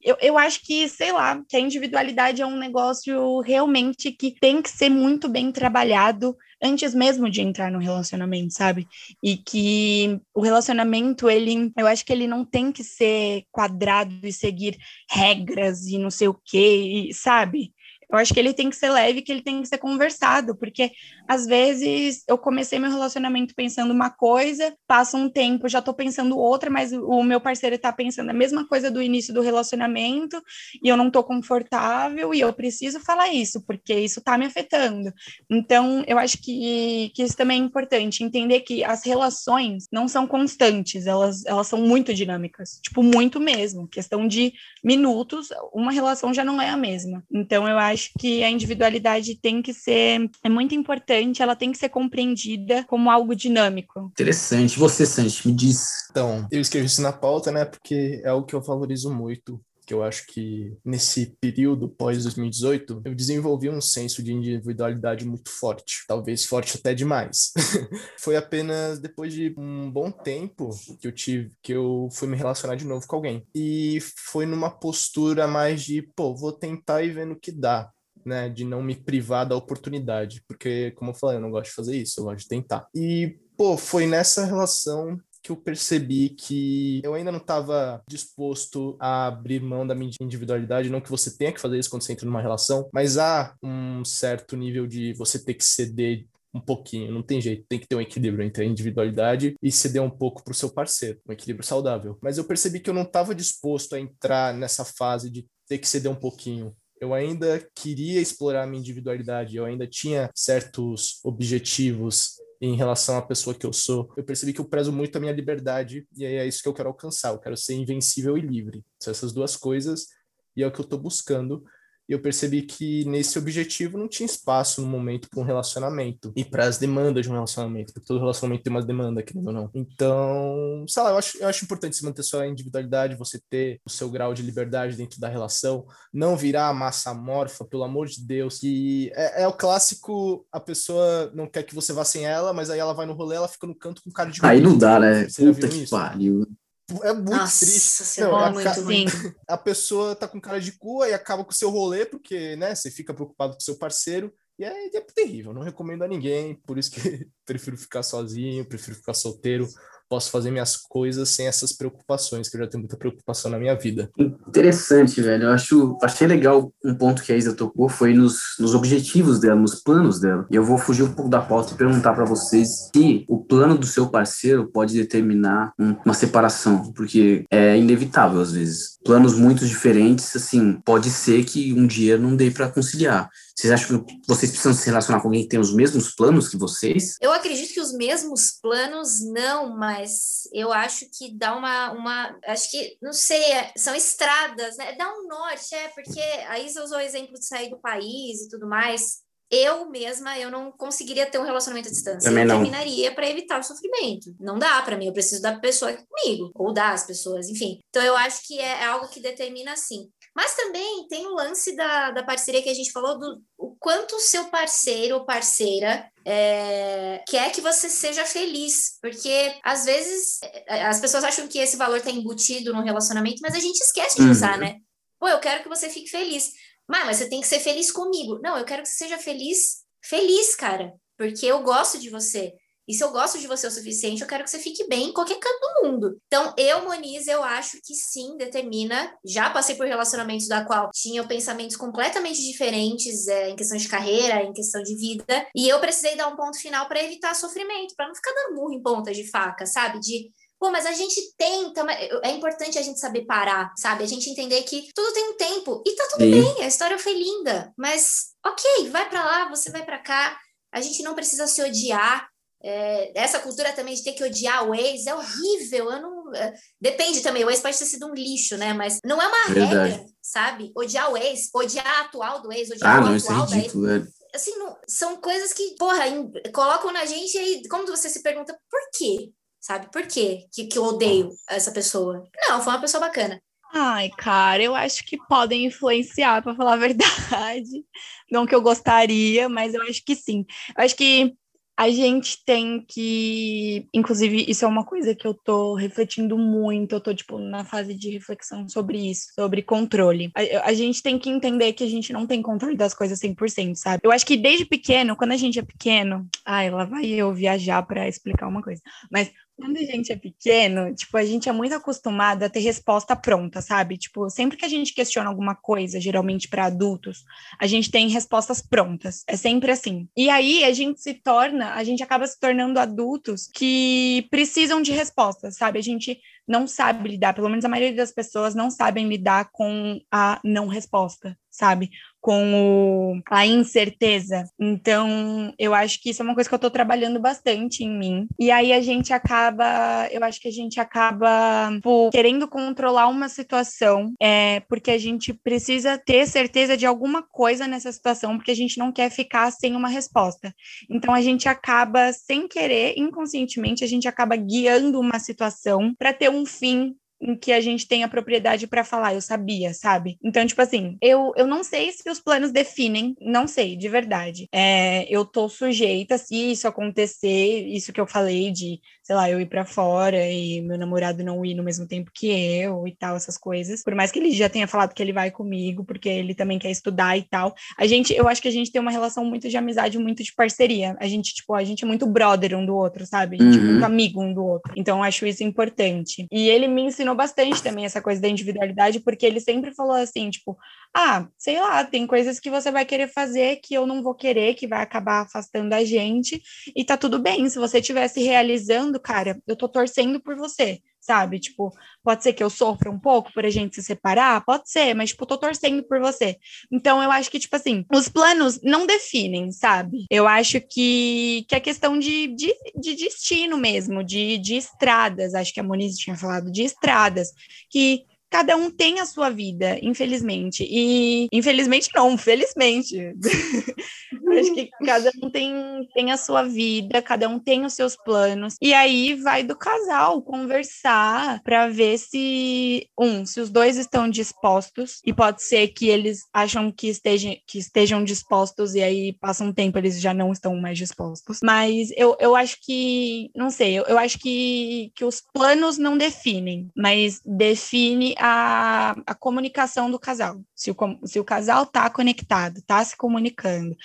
eu, eu acho que, sei lá, que a individualidade é um negócio realmente que tem que ser muito bem trabalhado antes mesmo de entrar no relacionamento, sabe? E que o relacionamento, ele, eu acho que ele não tem que ser quadrado e seguir regras e não sei o quê, sabe? Eu acho que ele tem que ser leve, que ele tem que ser conversado, porque às vezes eu comecei meu relacionamento pensando uma coisa, passa um tempo, já tô pensando outra, mas o meu parceiro tá pensando a mesma coisa do início do relacionamento e eu não tô confortável e eu preciso falar isso, porque isso tá me afetando. Então, eu acho que, que isso também é importante, entender que as relações não são constantes, elas, elas são muito dinâmicas, tipo, muito mesmo. Questão de minutos, uma relação já não é a mesma. Então, eu acho acho que a individualidade tem que ser, é muito importante, ela tem que ser compreendida como algo dinâmico. Interessante. Você, Santi, me diz. Então, eu escrevi isso na pauta, né, porque é algo que eu valorizo muito que eu acho que nesse período pós 2018 eu desenvolvi um senso de individualidade muito forte, talvez forte até demais. <laughs> Foi apenas depois de um bom tempo que eu tive que eu fui me relacionar de novo com alguém e foi numa postura mais de, pô, vou tentar e ver no que dá. Né, de não me privar da oportunidade, porque, como eu falei, eu não gosto de fazer isso, eu gosto de tentar. E, pô, foi nessa relação que eu percebi que eu ainda não estava disposto a abrir mão da minha individualidade, não que você tenha que fazer isso quando você entra numa relação, mas há um certo nível de você ter que ceder um pouquinho, não tem jeito, tem que ter um equilíbrio entre a individualidade e ceder um pouco para o seu parceiro, um equilíbrio saudável. Mas eu percebi que eu não estava disposto a entrar nessa fase de ter que ceder um pouquinho. Eu ainda queria explorar minha individualidade, eu ainda tinha certos objetivos em relação à pessoa que eu sou. Eu percebi que eu prezo muito a minha liberdade e é isso que eu quero alcançar. Eu quero ser invencível e livre. São essas duas coisas e é o que eu estou buscando e eu percebi que nesse objetivo não tinha espaço no momento para um relacionamento e para as demandas de um relacionamento, porque todo relacionamento tem uma demanda, querendo ou não. Então, sei lá, eu acho, eu acho importante você manter sua individualidade, você ter o seu grau de liberdade dentro da relação, não virar massa amorfa, pelo amor de Deus, que é, é, o clássico, a pessoa não quer que você vá sem ela, mas aí ela vai no rolê, ela fica no canto com cara de... Aí não dá, né? Você Puta que pariu. É muito Nossa, triste. Não, a, muito <laughs> a pessoa tá com cara de cu e acaba com o seu rolê, porque, né, você fica preocupado com o seu parceiro. E é, é terrível, não recomendo a ninguém, por isso que <laughs> prefiro ficar sozinho, prefiro ficar solteiro, posso fazer minhas coisas sem essas preocupações, que eu já tenho muita preocupação na minha vida. Interessante, velho. Eu acho, achei legal um ponto que a Isa tocou, foi nos, nos objetivos dela, nos planos dela. E eu vou fugir um pouco da pauta e perguntar para vocês se o plano do seu parceiro pode determinar um, uma separação, porque é inevitável às vezes. Planos muito diferentes, assim, pode ser que um dia não dê para conciliar. Vocês acham que vocês precisam se relacionar com alguém que tem os mesmos planos que vocês? Eu acredito que os mesmos planos não, mas eu acho que dá uma, uma acho que, não sei, é, são estradas, né? Dá um norte, é, porque a Isa usou o exemplo de sair do país e tudo mais. Eu mesma, eu não conseguiria ter um relacionamento à distância. Também eu não. terminaria para evitar o sofrimento. Não dá para mim, eu preciso da pessoa comigo, ou das pessoas, enfim. Então eu acho que é, é algo que determina assim. Mas também tem o lance da, da parceria que a gente falou do o quanto o seu parceiro ou parceira é, quer que você seja feliz. Porque às vezes é, as pessoas acham que esse valor está embutido no relacionamento, mas a gente esquece de Uhum. usar, né? Pô, eu quero que você fique feliz. Mas, mas você tem que ser feliz comigo. Não, eu quero que você seja feliz, feliz, cara. Porque eu gosto de você. E se eu gosto de você o suficiente, eu quero que você fique bem em qualquer canto do mundo. Então, eu, Moniz, eu acho que sim, determina. Já passei por relacionamentos da qual tinham pensamentos completamente diferentes é, em questão de carreira, em questão de vida. E eu precisei dar um ponto final para evitar sofrimento, para não ficar dando murro em ponta de faca, sabe? De Pô, mas a gente tenta, é importante a gente saber parar, sabe? A gente entender que tudo tem um tempo e tá tudo Sim. bem, a história foi linda, mas ok, vai pra lá, você vai pra cá, a gente não precisa se odiar. É, essa cultura também de ter que odiar o ex é horrível. Eu não. é, depende também, o ex pode ter sido um lixo, né? Mas não é uma Verdade. regra, sabe? Odiar o ex, odiar a atual do ex, odiar Ah, o não, isso é atual da ex ridículo, velho. assim, não- são coisas que, porra, em- colocam na gente e como você se pergunta, por quê? Sabe, por quê que, que eu odeio essa pessoa? Não, foi uma pessoa bacana. Ai, cara, eu acho que podem influenciar, para falar a <laughs> verdade. Não que eu gostaria, mas eu acho que sim. Eu acho que a gente tem que, inclusive, isso é uma coisa que eu tô refletindo muito, eu tô, tipo, na fase de reflexão sobre isso, sobre controle. A, a gente tem que entender que a gente não tem controle das coisas 100%, sabe? Eu acho que desde pequeno, quando a gente é pequeno, ai, lá vai eu viajar para explicar uma coisa, mas quando a gente é pequeno, tipo, a gente é muito acostumado a ter resposta pronta, sabe? Tipo, sempre que a gente questiona alguma coisa, geralmente para adultos, a gente tem respostas prontas. É sempre assim. E aí a gente se torna, a gente acaba se tornando adultos que precisam de respostas, sabe? A gente não sabe lidar, pelo menos a maioria das pessoas não sabem lidar com a não resposta, sabe? Com o, a incerteza. Então, eu acho que isso é uma coisa que eu tô trabalhando bastante em mim. E aí a gente acaba, eu acho que a gente acaba tipo, querendo controlar uma situação, é, porque a gente precisa ter certeza de alguma coisa nessa situação, porque a gente não quer ficar sem uma resposta. Então a gente acaba, sem querer, inconscientemente, a gente acaba guiando uma situação para ter um fim em que a gente tem a propriedade para falar, eu sabia, sabe? Então, tipo assim, eu, eu não sei se os planos definem, não sei, de verdade. É, eu tô sujeita, se isso acontecer, isso que eu falei de, sei lá, eu ir para fora e meu namorado não ir no mesmo tempo que eu e tal, essas coisas. Por mais que ele já tenha falado que ele vai comigo, porque ele também quer estudar e tal. A gente, eu acho que a gente tem uma relação muito de amizade, muito de parceria. A gente, tipo, a gente é muito brother um do outro, sabe? A gente é Uhum. muito amigo um do outro. Então, eu acho isso importante. E ele me ensinou bastante também essa coisa da individualidade, porque ele sempre falou assim, tipo, ah, sei lá, tem coisas que você vai querer fazer que eu não vou querer, que vai acabar afastando a gente, e tá tudo bem. Se você estiver se realizando, cara, eu tô torcendo por você, sabe? Tipo, pode ser que eu sofra um pouco por a gente se separar, pode ser, mas, tipo, tô torcendo por você. Então, eu acho que, tipo assim, os planos não definem, sabe? Eu acho que, que é questão de, de, de destino mesmo, de, de estradas, acho que a Moniz tinha falado, de estradas, que cada um tem a sua vida, infelizmente. E infelizmente não, felizmente. <laughs> Acho que cada um tem, tem a sua vida, cada um tem os seus planos. E aí vai do casal conversar para ver se um, se os dois estão dispostos e pode ser que eles acham que estejam que estejam dispostos e aí passa um tempo eles já não estão mais dispostos. Mas eu, eu acho que, não sei, eu, eu acho que, que os planos não definem, mas define a, a comunicação do casal. Se o, se o casal tá conectado, tá se comunicando,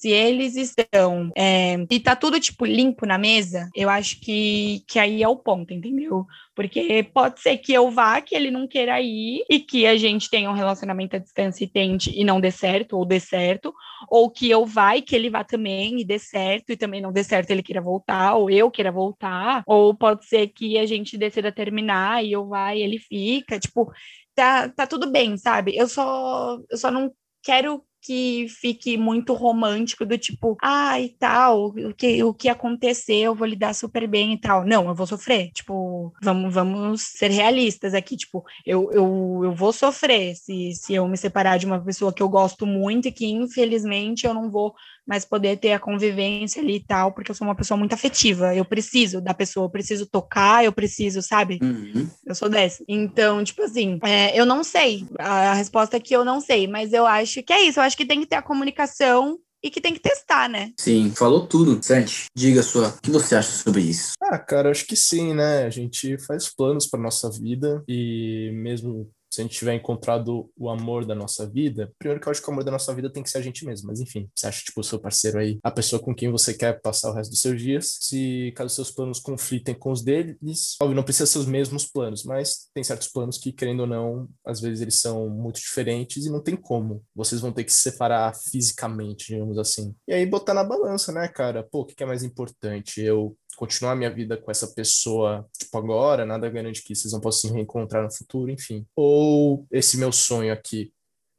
se eles estão é, e tá tudo tipo limpo na mesa, eu acho que, que aí é o ponto, entendeu? Porque pode ser que eu vá, que ele não queira ir e que a gente tenha um relacionamento à distância e tente e não dê certo, ou dê certo, ou que eu vá e que ele vá também e dê certo e também não dê certo, ele queira voltar, ou eu queira voltar, ou pode ser que a gente decida terminar e eu vá e ele fica, tipo, tá, tá tudo bem, sabe? Eu só, eu só não quero que fique muito romântico do tipo, ah, e tal, o que, o que aconteceu, eu vou lidar super bem e tal. Não, eu vou sofrer. Tipo, vamos, vamos ser realistas aqui. Tipo, eu, eu, eu vou sofrer se, se eu me separar de uma pessoa que eu gosto muito e que, infelizmente, eu não vou mais poder ter a convivência ali e tal, porque eu sou uma pessoa muito afetiva. Eu preciso da pessoa, eu preciso tocar, eu preciso, sabe? Uhum. Eu sou dessa. Então, tipo assim, é, eu não sei. A, a resposta é que eu não sei, mas eu acho que é isso. Eu acho que tem que ter a comunicação e que tem que testar, né? Sim, falou tudo. Santi, diga sua, o que você acha sobre isso? Ah, cara, acho que sim, né? A gente faz planos para nossa vida e mesmo se a gente tiver encontrado o amor da nossa vida, primeiro que eu acho que o amor da nossa vida tem que ser a gente mesmo, mas enfim, você acha, tipo, o seu parceiro aí, a pessoa com quem você quer passar o resto dos seus dias, se caso seus planos conflitem com os deles, óbvio, não precisa ser os mesmos planos, mas tem certos planos que, querendo ou não, às vezes eles são muito diferentes e não tem como. Vocês vão ter que se separar fisicamente, digamos assim. E aí botar na balança, né, cara? Pô, o que é mais importante? Eu continuar minha vida com essa pessoa, tipo, agora, nada garante que vocês não possam se reencontrar no futuro, enfim. Ou esse meu sonho aqui.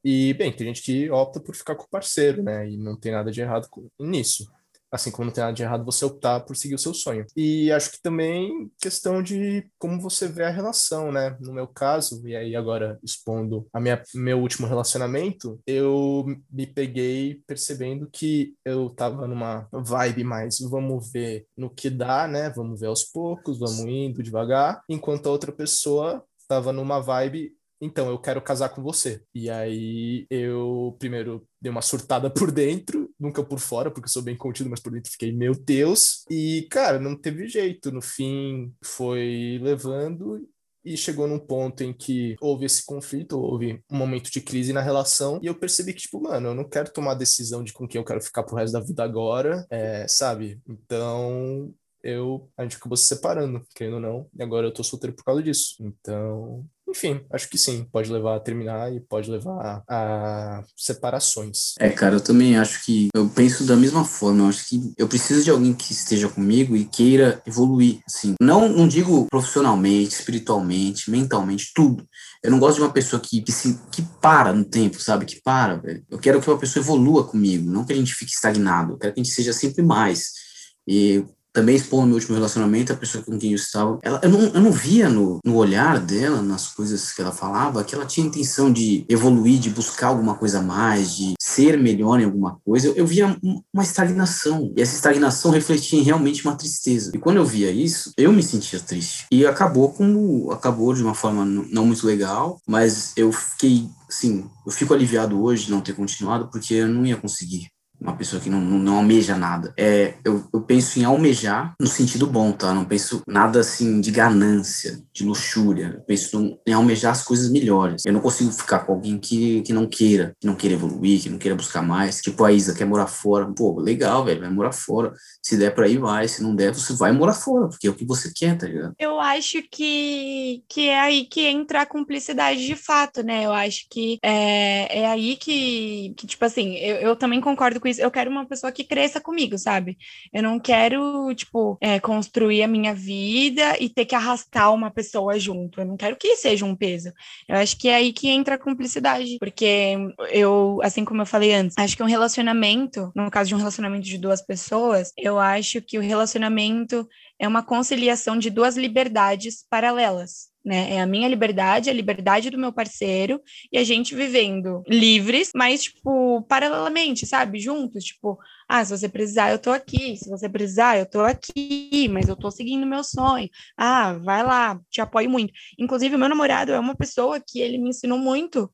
E, bem, tem gente que opta por ficar com o parceiro, né? E não tem nada de errado nisso assim como não tem nada de errado você optar por seguir o seu sonho. E acho que também questão de como você vê a relação, né? No meu caso, e aí agora expondo a minha meu último relacionamento, eu me peguei percebendo que eu tava numa vibe mais vamos ver no que dá, né? Vamos ver aos poucos, vamos indo devagar, enquanto a outra pessoa tava numa vibe então, eu quero casar com você. E aí eu primeiro dei uma surtada <laughs> por dentro, nunca por fora, porque sou bem contido, mas por dentro fiquei, meu Deus. E, cara, não teve jeito. No fim, foi levando e chegou num ponto em que houve esse conflito, houve um momento de crise na relação, e eu percebi que, tipo, mano, eu não quero tomar decisão de com quem eu quero ficar pro resto da vida agora, é, sabe? Então, eu, a gente acabou se separando, querendo ou não, e agora eu tô solteiro por causa disso. Então, enfim, acho que sim, pode levar a terminar e pode levar a separações. É, cara, eu também acho que eu penso da mesma forma. Eu acho que eu preciso de alguém que esteja comigo e queira evoluir, assim. Não, não digo profissionalmente, espiritualmente, mentalmente, tudo. Eu não gosto de uma pessoa que, que, se, que para no tempo, sabe? Que para, velho. Eu quero que uma pessoa evolua comigo, não que a gente fique estagnado. Eu quero que a gente seja sempre mais. E também expondo meu último relacionamento, a pessoa com quem eu estava, ela, eu, não, eu não via no, no olhar dela, nas coisas que ela falava, que ela tinha intenção de evoluir, de buscar alguma coisa a mais, de ser melhor em alguma coisa. Eu, eu via uma estagnação, e essa estagnação refletia em realmente uma tristeza. E quando eu via isso, eu me sentia triste. E acabou como, acabou de uma forma não muito legal, mas eu fiquei, assim, eu fico aliviado hoje de não ter continuado, porque eu não ia conseguir uma pessoa que não, não, não almeja nada. É, eu, eu penso em almejar no sentido bom, tá? Não penso nada assim de ganância, de luxúria. Eu penso em almejar as coisas melhores. Eu não consigo ficar com alguém que, que não queira, que não queira evoluir, que não queira buscar mais. Tipo a Isa quer morar fora. Pô, legal, velho, vai morar fora. Se der pra ir, vai. Se não der, você vai morar fora, porque é o que você quer, tá ligado? Eu acho que, que é aí que entra a cumplicidade de fato, né? Eu acho que é, é aí que, que, tipo assim, eu, eu também concordo com Eu quero uma pessoa que cresça comigo, sabe? Eu não quero, tipo, é, construir a minha vida e ter que arrastar uma pessoa junto. Eu não quero que seja um peso. Eu acho que é aí que entra a cumplicidade. Porque eu, assim como eu falei antes, acho que um relacionamento, no caso de um relacionamento de duas pessoas, eu acho que o relacionamento é uma conciliação de duas liberdades paralelas né? É a minha liberdade, a liberdade do meu parceiro e a gente vivendo livres, mas tipo paralelamente, sabe? Juntos, tipo, ah, se você precisar, eu tô aqui, se você precisar, eu tô aqui, mas eu tô seguindo meu sonho. Ah, vai lá, te apoio muito. Inclusive, meu namorado é uma pessoa que ele me ensinou muito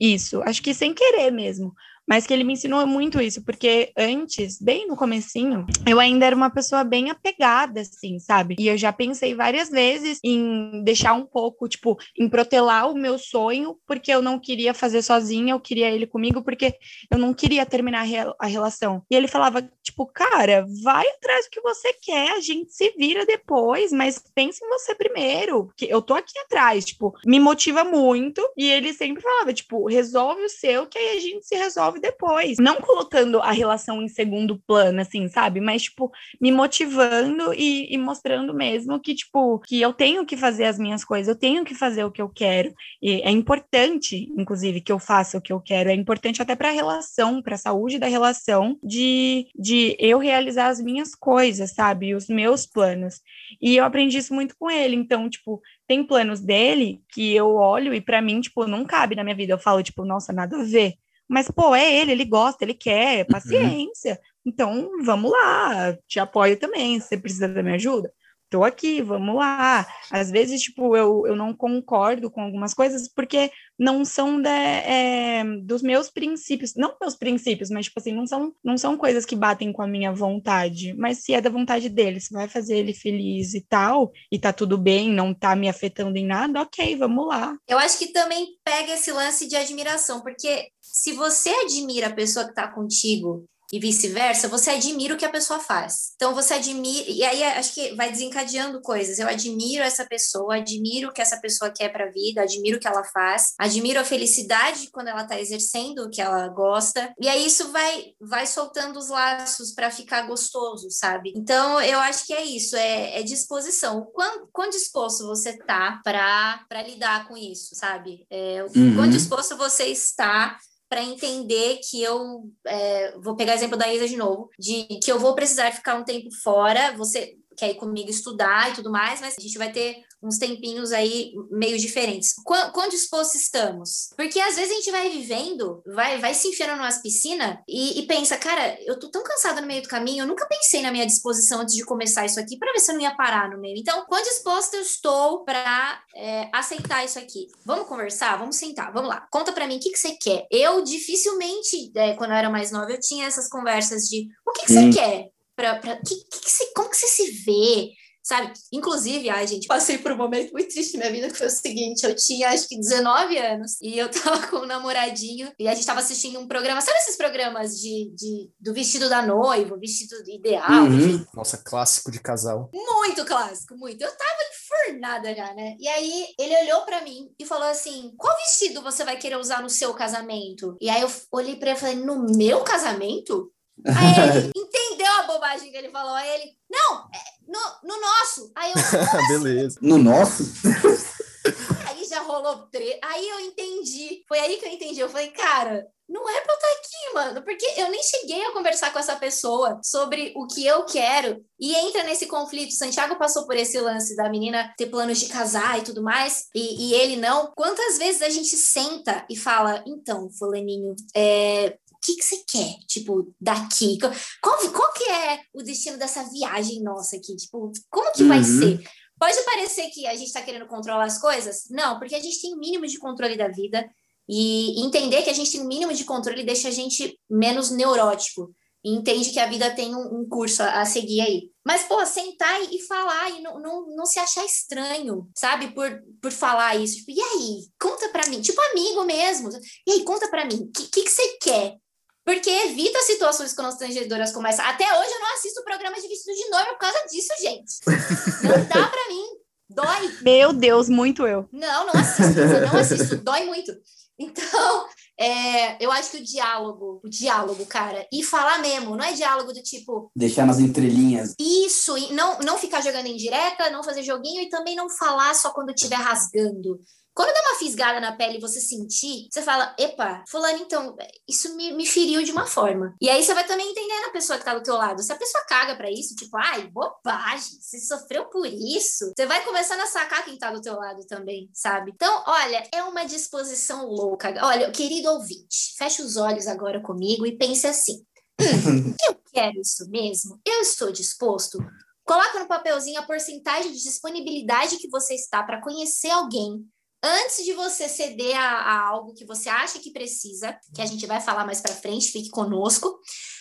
isso, acho que sem querer mesmo. Mas que ele me ensinou muito isso, porque antes, bem no comecinho, eu ainda era uma pessoa bem apegada, assim, sabe? E eu já pensei várias vezes em deixar um pouco, tipo, em protelar o meu sonho, porque eu não queria fazer sozinha, eu queria ele comigo, porque eu não queria terminar a relação. E ele falava, tipo, cara, vai atrás do que você quer, a gente se vira depois, mas pense em você primeiro, porque eu tô aqui atrás, tipo, me motiva muito. E ele sempre falava, tipo, resolve o seu, que aí a gente se resolve depois. Não colocando a relação em segundo plano, assim, sabe? Mas, tipo, me motivando e, e mostrando mesmo que, tipo, que eu tenho que fazer as minhas coisas, eu tenho que fazer o que eu quero. E é importante, inclusive, que eu faça o que eu quero. É importante até para a relação, para a saúde da relação, de, de eu realizar as minhas coisas, sabe? Os meus planos. E eu aprendi isso muito com ele. Então, tipo, tem planos dele que eu olho e para mim, tipo, não cabe na minha vida. Eu falo, tipo, nossa, nada a ver. Mas, pô, é ele, ele gosta, ele quer, uhum. paciência. Uhum. Então, vamos lá, te apoio também, se você precisa da minha ajuda tô aqui, vamos lá. Às vezes, tipo, eu, eu não concordo com algumas coisas porque não são de, é, dos meus princípios, não meus princípios, mas, tipo assim, não são, não são coisas que batem com a minha vontade, mas se é da vontade dele, se vai fazer ele feliz e tal, e tá tudo bem, não tá me afetando em nada, ok, vamos lá. Eu acho que também pega esse lance de admiração, porque se você admira a pessoa que tá contigo e vice-versa, você admira o que a pessoa faz. Então você admira, e aí acho que vai desencadeando coisas. Eu admiro essa pessoa, admiro o que essa pessoa quer para a vida, admiro o que ela faz, admiro a felicidade quando ela está exercendo o que ela gosta. E aí isso vai vai soltando os laços para ficar gostoso, sabe? Então eu acho que é isso, é, é disposição. Quão, quão disposto você tá para lidar com isso, sabe? É, uhum. Quão disposto você está para entender que eu é, vou pegar o exemplo da Isa de novo, de que eu vou precisar ficar um tempo fora, você quer ir comigo estudar e tudo mais, mas a gente vai ter uns tempinhos aí meio diferentes. Quão, quão dispostos estamos? Porque às vezes a gente vai vivendo, vai, vai se enfiando numa piscinas e, e, pensa, cara, eu tô tão cansada no meio do caminho, eu nunca pensei na minha disposição antes de começar isso aqui para ver se eu não ia parar no meio. Então, quão disposta eu estou para é, aceitar isso aqui? Vamos conversar? Vamos sentar, vamos lá. Conta para mim o que, que você quer. Eu dificilmente, é, quando eu era mais nova, eu tinha essas conversas de o que, que você quer? Pra, pra, que, que, como que você se vê? sabe? Inclusive, ai, gente, passei por um momento muito triste na minha vida, que foi o seguinte, eu tinha acho que 19 anos, e eu <laughs> tava com um namoradinho, e a gente tava assistindo um programa, sabe esses programas de, de do vestido da noiva, vestido ideal, uhum. Nossa, clássico de casal. Muito clássico, muito. Eu tava enfurnada já, né? E aí, ele olhou para mim e falou assim, qual vestido você vai querer usar no seu casamento? E aí eu olhei pra ele e falei, no meu casamento? Aí ele <laughs> entendeu a bobagem que ele falou. Aí ele, não, é no, no nosso. Aí eu, assim? <laughs> beleza. No nosso? <laughs> Aí já rolou tre... Aí eu entendi. Foi aí que eu entendi. Eu falei, cara, não é pra eu estar aqui, mano, porque eu nem cheguei a conversar com essa pessoa sobre o que eu quero e entra nesse conflito. Santiago passou por esse lance da menina ter planos de casar e tudo mais, e, e ele não. Quantas vezes a gente senta e fala, então, fulaninho, é, que, que você quer, tipo, daqui? Qual, qual que é o destino dessa viagem nossa aqui? Tipo, como que uhum. vai ser? Pode parecer que a gente está querendo controlar as coisas? Não, porque a gente tem o mínimo de controle da vida e entender que a gente tem o mínimo de controle deixa a gente menos neurótico e entende que a vida tem um, um curso a, a, seguir aí. Mas, pô, sentar e, e falar e não, não, não, se achar estranho, sabe? Por, por falar isso. Tipo, e aí? Conta pra mim. Tipo, amigo mesmo. E aí, conta pra mim. O que, que, que você quer? Porque evita situações constrangedoras como essa. Até hoje eu não assisto programa de vestido de noiva por causa disso, gente. Não dá <laughs> pra mim. Dói. Meu Deus, muito eu. Não, não assisto. Eu não assisto. Dói muito. Então, é, eu acho que o diálogo, o diálogo, cara, e falar mesmo, não é diálogo do tipo. Deixar nas entrelinhas. Isso, e não, não ficar jogando em direta, não fazer joguinho e também não falar só quando estiver rasgando. Quando dá uma fisgada na pele e você sentir, você fala, epa, fulano, então, isso me, me feriu de uma forma. E aí você vai também entendendo a pessoa que tá do teu lado. Se a pessoa caga para isso, tipo, ai, bobagem, você sofreu por isso, você vai começando a sacar quem tá do teu lado também, sabe? Então, olha, é uma disposição louca. Olha, querido ouvinte, feche os olhos agora comigo e pense assim. Hum, eu quero isso mesmo? Eu estou disposto? Coloca no papelzinho a porcentagem de disponibilidade que você está para conhecer alguém antes de você ceder a, a, algo que você acha que precisa, que a gente vai falar mais para frente, fique conosco,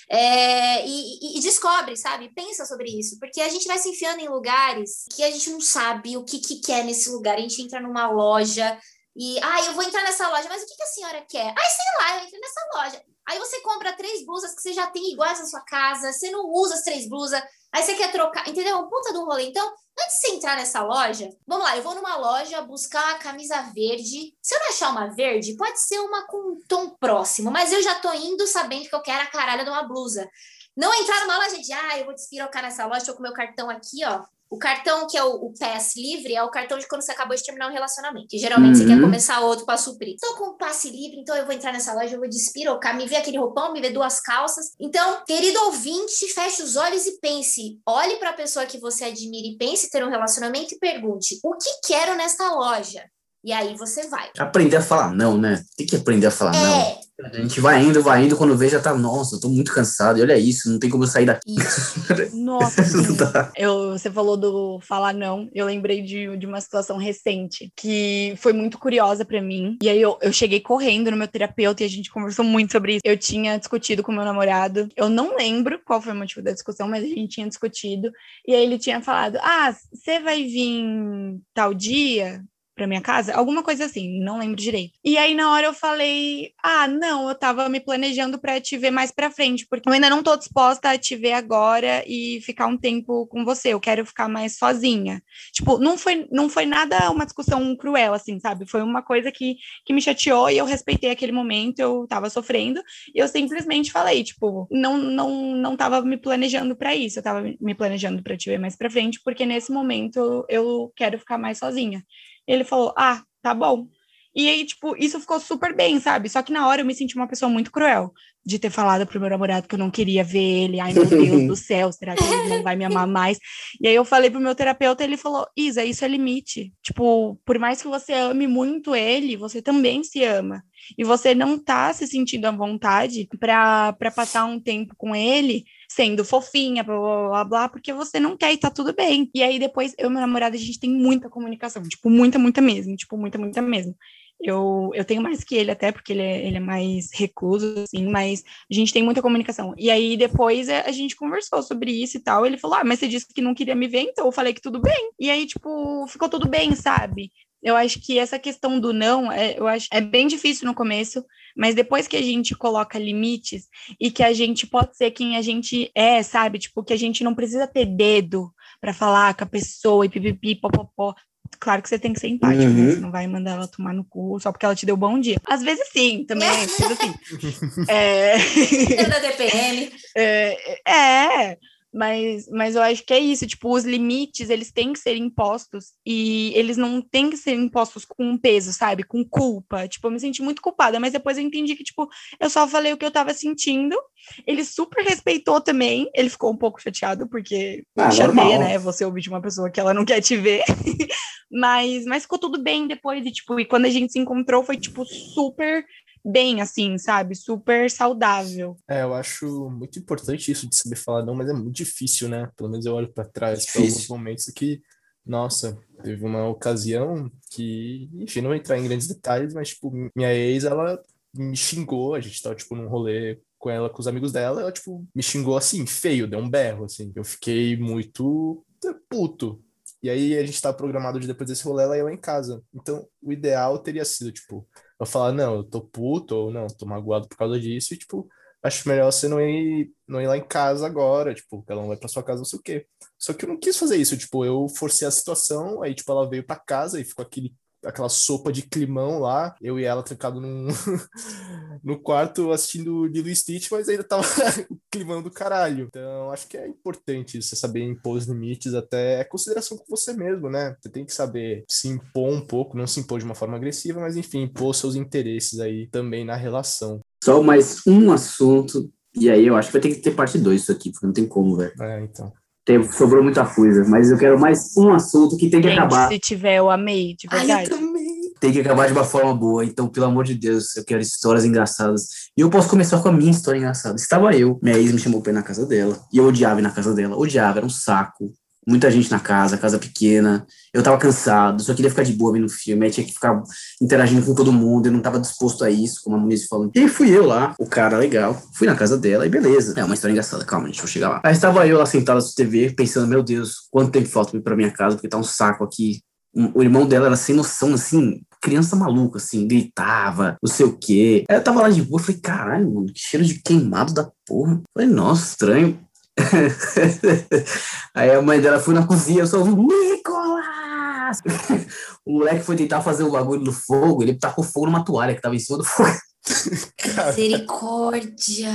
é, e, e, descobre, sabe? Pensa sobre isso, porque a gente vai se enfiando em lugares que a gente não sabe o que, que quer nesse lugar. A gente entra numa loja e, ah, eu vou entrar nessa loja, mas o que, que a senhora quer? Ah, sei lá, eu entro nessa loja. Aí você compra três blusas que você já tem iguais na sua casa, você não usa as três blusas, aí você quer trocar, entendeu? Puta do rolê. Então, antes de você entrar nessa loja, vamos lá, eu vou numa loja buscar uma camisa verde. Se eu não achar uma verde, pode ser uma com um tom próximo, mas eu já tô indo sabendo que eu quero a caralho de uma blusa. Não entrar numa loja de, ah, eu vou despirocar nessa loja, tô com meu cartão aqui, ó. O cartão que é o, o passe livre é o cartão de quando você acabou de terminar um relacionamento. Que geralmente uhum. você quer uhum. começar outro para suprir. Estou com o passe livre, então eu vou entrar nessa loja, eu vou despirocar, me ver aquele roupão, me ver duas calças. Então, querido ouvinte, feche os olhos e pense. Olhe para a pessoa que você admira e pense ter um relacionamento e pergunte: o que quero nesta loja? E aí você vai. Aprender a falar não, né? Tem que aprender a falar é. não. A gente vai indo, vai indo, quando vê já tá, nossa, eu tô muito cansado, e olha isso, não tem como eu sair daqui. <laughs> Nossa, eu, você falou do falar não, eu lembrei de, de uma situação recente, que foi muito curiosa para mim, e aí eu, eu cheguei correndo no meu terapeuta e a gente conversou muito sobre isso. Eu tinha discutido com meu namorado, eu não lembro qual foi o motivo da discussão, mas a gente tinha discutido, e aí ele tinha falado, ah, você vai vir tal dia? Para minha casa, alguma coisa assim, não lembro direito. E aí na hora eu falei: "Ah, não, eu tava me planejando para te ver mais para frente, porque eu ainda não tô disposta a te ver agora e ficar um tempo com você, eu quero ficar mais sozinha". Tipo, não foi não foi nada uma discussão cruel assim, sabe? Foi uma coisa que que me chateou e eu respeitei aquele momento, eu tava sofrendo, e eu simplesmente falei, tipo, não não não tava me planejando para isso, eu tava me planejando para te ver mais para frente, porque nesse momento eu quero ficar mais sozinha. Ele falou: Ah, tá bom. E aí, tipo, isso ficou super bem, sabe? Só que na hora eu me senti uma pessoa muito cruel de ter falado pro meu namorado que eu não queria ver ele. Ai, meu <laughs> Deus do céu, será que ele não vai me amar mais? E aí eu falei pro meu terapeuta, ele falou: Isa, isso é limite. Tipo, por mais que você ame muito ele, você também se ama. E você não tá se sentindo à vontade para passar um tempo com ele sendo fofinha, blá, blá, blá, blá, porque você não quer e tá tudo bem. E aí depois, eu e meu namorado, a gente tem muita comunicação, tipo, muita, muita mesmo, tipo, muita, muita mesmo. Eu, eu tenho mais que ele até, porque ele é, ele é mais recluso, assim, mas a gente tem muita comunicação. E aí depois a gente conversou sobre isso e tal. Ele falou: Ah, mas você disse que não queria me ver, então eu falei que tudo bem. E aí, tipo, ficou tudo bem, sabe? Eu acho que essa questão do não, é, eu acho, é bem difícil no começo, mas depois que a gente coloca limites e que a gente pode ser quem a gente é, sabe? Tipo, que a gente não precisa ter dedo para falar com a pessoa e pipipi, popopó. Claro que você tem que ser empático, né? uhum. né? Você não vai mandar ela tomar no cu só porque ela te deu bom dia. Às vezes sim, também, às vezes assim. <laughs> é... da DPM. É, é, mas, mas eu acho que é isso, tipo, os limites, eles têm que ser impostos e eles não têm que ser impostos com peso, sabe? Com culpa. Tipo, eu me senti muito culpada, mas depois eu entendi que, tipo, eu só falei o que eu tava sentindo. Ele super respeitou também. Ele ficou um pouco chateado, porque ah, chateia, né? Você ouvir de uma pessoa que ela não quer te ver. <laughs> mas, mas ficou tudo bem depois. E, tipo, e quando a gente se encontrou, foi, tipo, super bem, assim, sabe? Super saudável. É, eu acho muito importante isso de saber falar não, mas é muito difícil, né? Pelo menos eu olho para trás para alguns momentos que, nossa, teve uma ocasião que, enfim, não vou entrar em grandes detalhes, mas, tipo, minha ex, ela me xingou, a gente tava, tipo, num rolê com ela, com os amigos dela, ela, tipo, me xingou assim, feio, deu um berro, assim. Eu fiquei muito puto. E aí a gente tava programado de depois desse rolê ela ia lá em casa. Então, o ideal teria sido, tipo, eu falar, não, eu tô puto, ou não, tô magoado por causa disso, e, tipo, acho melhor você não ir, não ir lá em casa agora, tipo, ela não vai pra sua casa, não sei o quê. Só que eu não quis fazer isso, tipo, eu forcei a situação, aí, tipo, ela veio pra casa e ficou aquele aquela sopa de climão lá, eu e ela trancado num, <laughs> no quarto assistindo Lilo Stitch, mas ainda tava <laughs> climão do caralho. Então, acho que é importante você saber impor os limites, até é consideração com você mesmo, né? Você tem que saber se impor um pouco, não se impor de uma forma agressiva, mas enfim, impor seus interesses aí também na relação. Só mais um assunto, e aí eu acho que vai ter que ter parte 2 isso aqui, porque não tem como, velho. É, então tem, sobrou muita coisa, mas eu quero mais um assunto que tem que Gente, acabar. Se tiver, eu amei, de verdade. Ai, eu também. Tem que acabar de uma forma boa, então, pelo amor de Deus, eu quero histórias engraçadas. E eu posso começar com a minha história engraçada. Estava eu, minha ex me chamou pra ir na casa dela, e eu odiava ir na casa dela, odiava, era um saco. Muita gente na casa, casa pequena. Eu tava cansado, só queria ficar de boa vendo o filme, aí tinha que ficar interagindo com todo mundo, eu não tava disposto a isso, como a Muniz falou. E fui eu lá, o cara legal, fui na casa dela e beleza. É uma história engraçada, calma, gente, vou chegar lá. Aí estava eu lá sentado na TV, pensando, meu Deus, quanto tempo falta pra minha casa, porque tá um saco aqui. O irmão dela era sem noção, assim, criança maluca, assim, gritava, não sei o quê. Aí eu tava lá de boa, falei, caralho, mano, que cheiro de queimado da porra. Falei, nossa, estranho. <laughs> Aí a mãe dela foi na cozinha, eu só ouvi, Nicolas! <laughs> o moleque foi tentar fazer o bagulho do fogo, ele tacou fogo numa toalha que tava em cima do fogo. Misericórdia!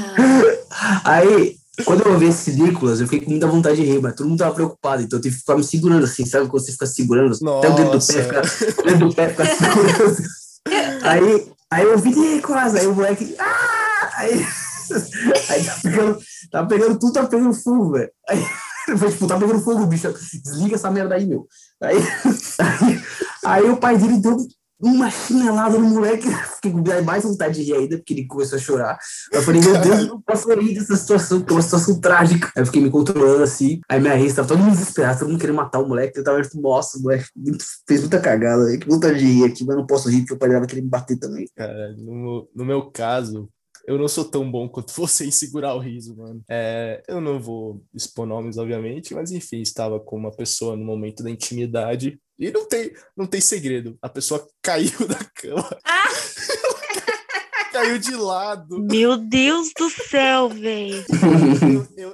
Aí, quando eu ouvi esse Nicolas, eu fiquei com muita vontade de rir, mas todo mundo tava preocupado, então eu tive que ficar me segurando assim, sabe? Quando você fica segurando, Nossa. até o dedo do pé fica, o dedo do pé fica segurando. <laughs> aí, aí eu ouvi Nicolas, aí o moleque. Ah! Aí, <laughs> aí tá pegando, tá pegando tudo, tá pegando fogo, velho. Aí <laughs> foi tipo, tá pegando fogo, bicho. Desliga essa merda aí, meu. Aí, aí, <laughs> aí o pai dele deu uma chinelada no moleque. Fiquei com mais vontade de rir ainda, porque ele começou a chorar. Eu falei, meu Deus, eu não posso rir dessa situação, porque é uma situação trágica. Aí eu fiquei me controlando assim. Aí minha risa tava todo mundo desesperado, todo mundo querendo matar o moleque. Eu tava tipo, nossa, moleque muito- fez muita cagada. Que vontade de rir aqui, mas não posso rir, porque o pai dela vai querer me bater também. Cara, no, meu- no meu caso, eu não sou tão bom quanto <laughs> você em segurar o riso, mano. É, eu não vou expor nomes, obviamente, mas enfim, estava com uma pessoa no momento da intimidade e não tem, não tem segredo. A pessoa <laughs> caiu da cama. <laughs> caiu de lado. Meu Deus do céu, velho. <laughs>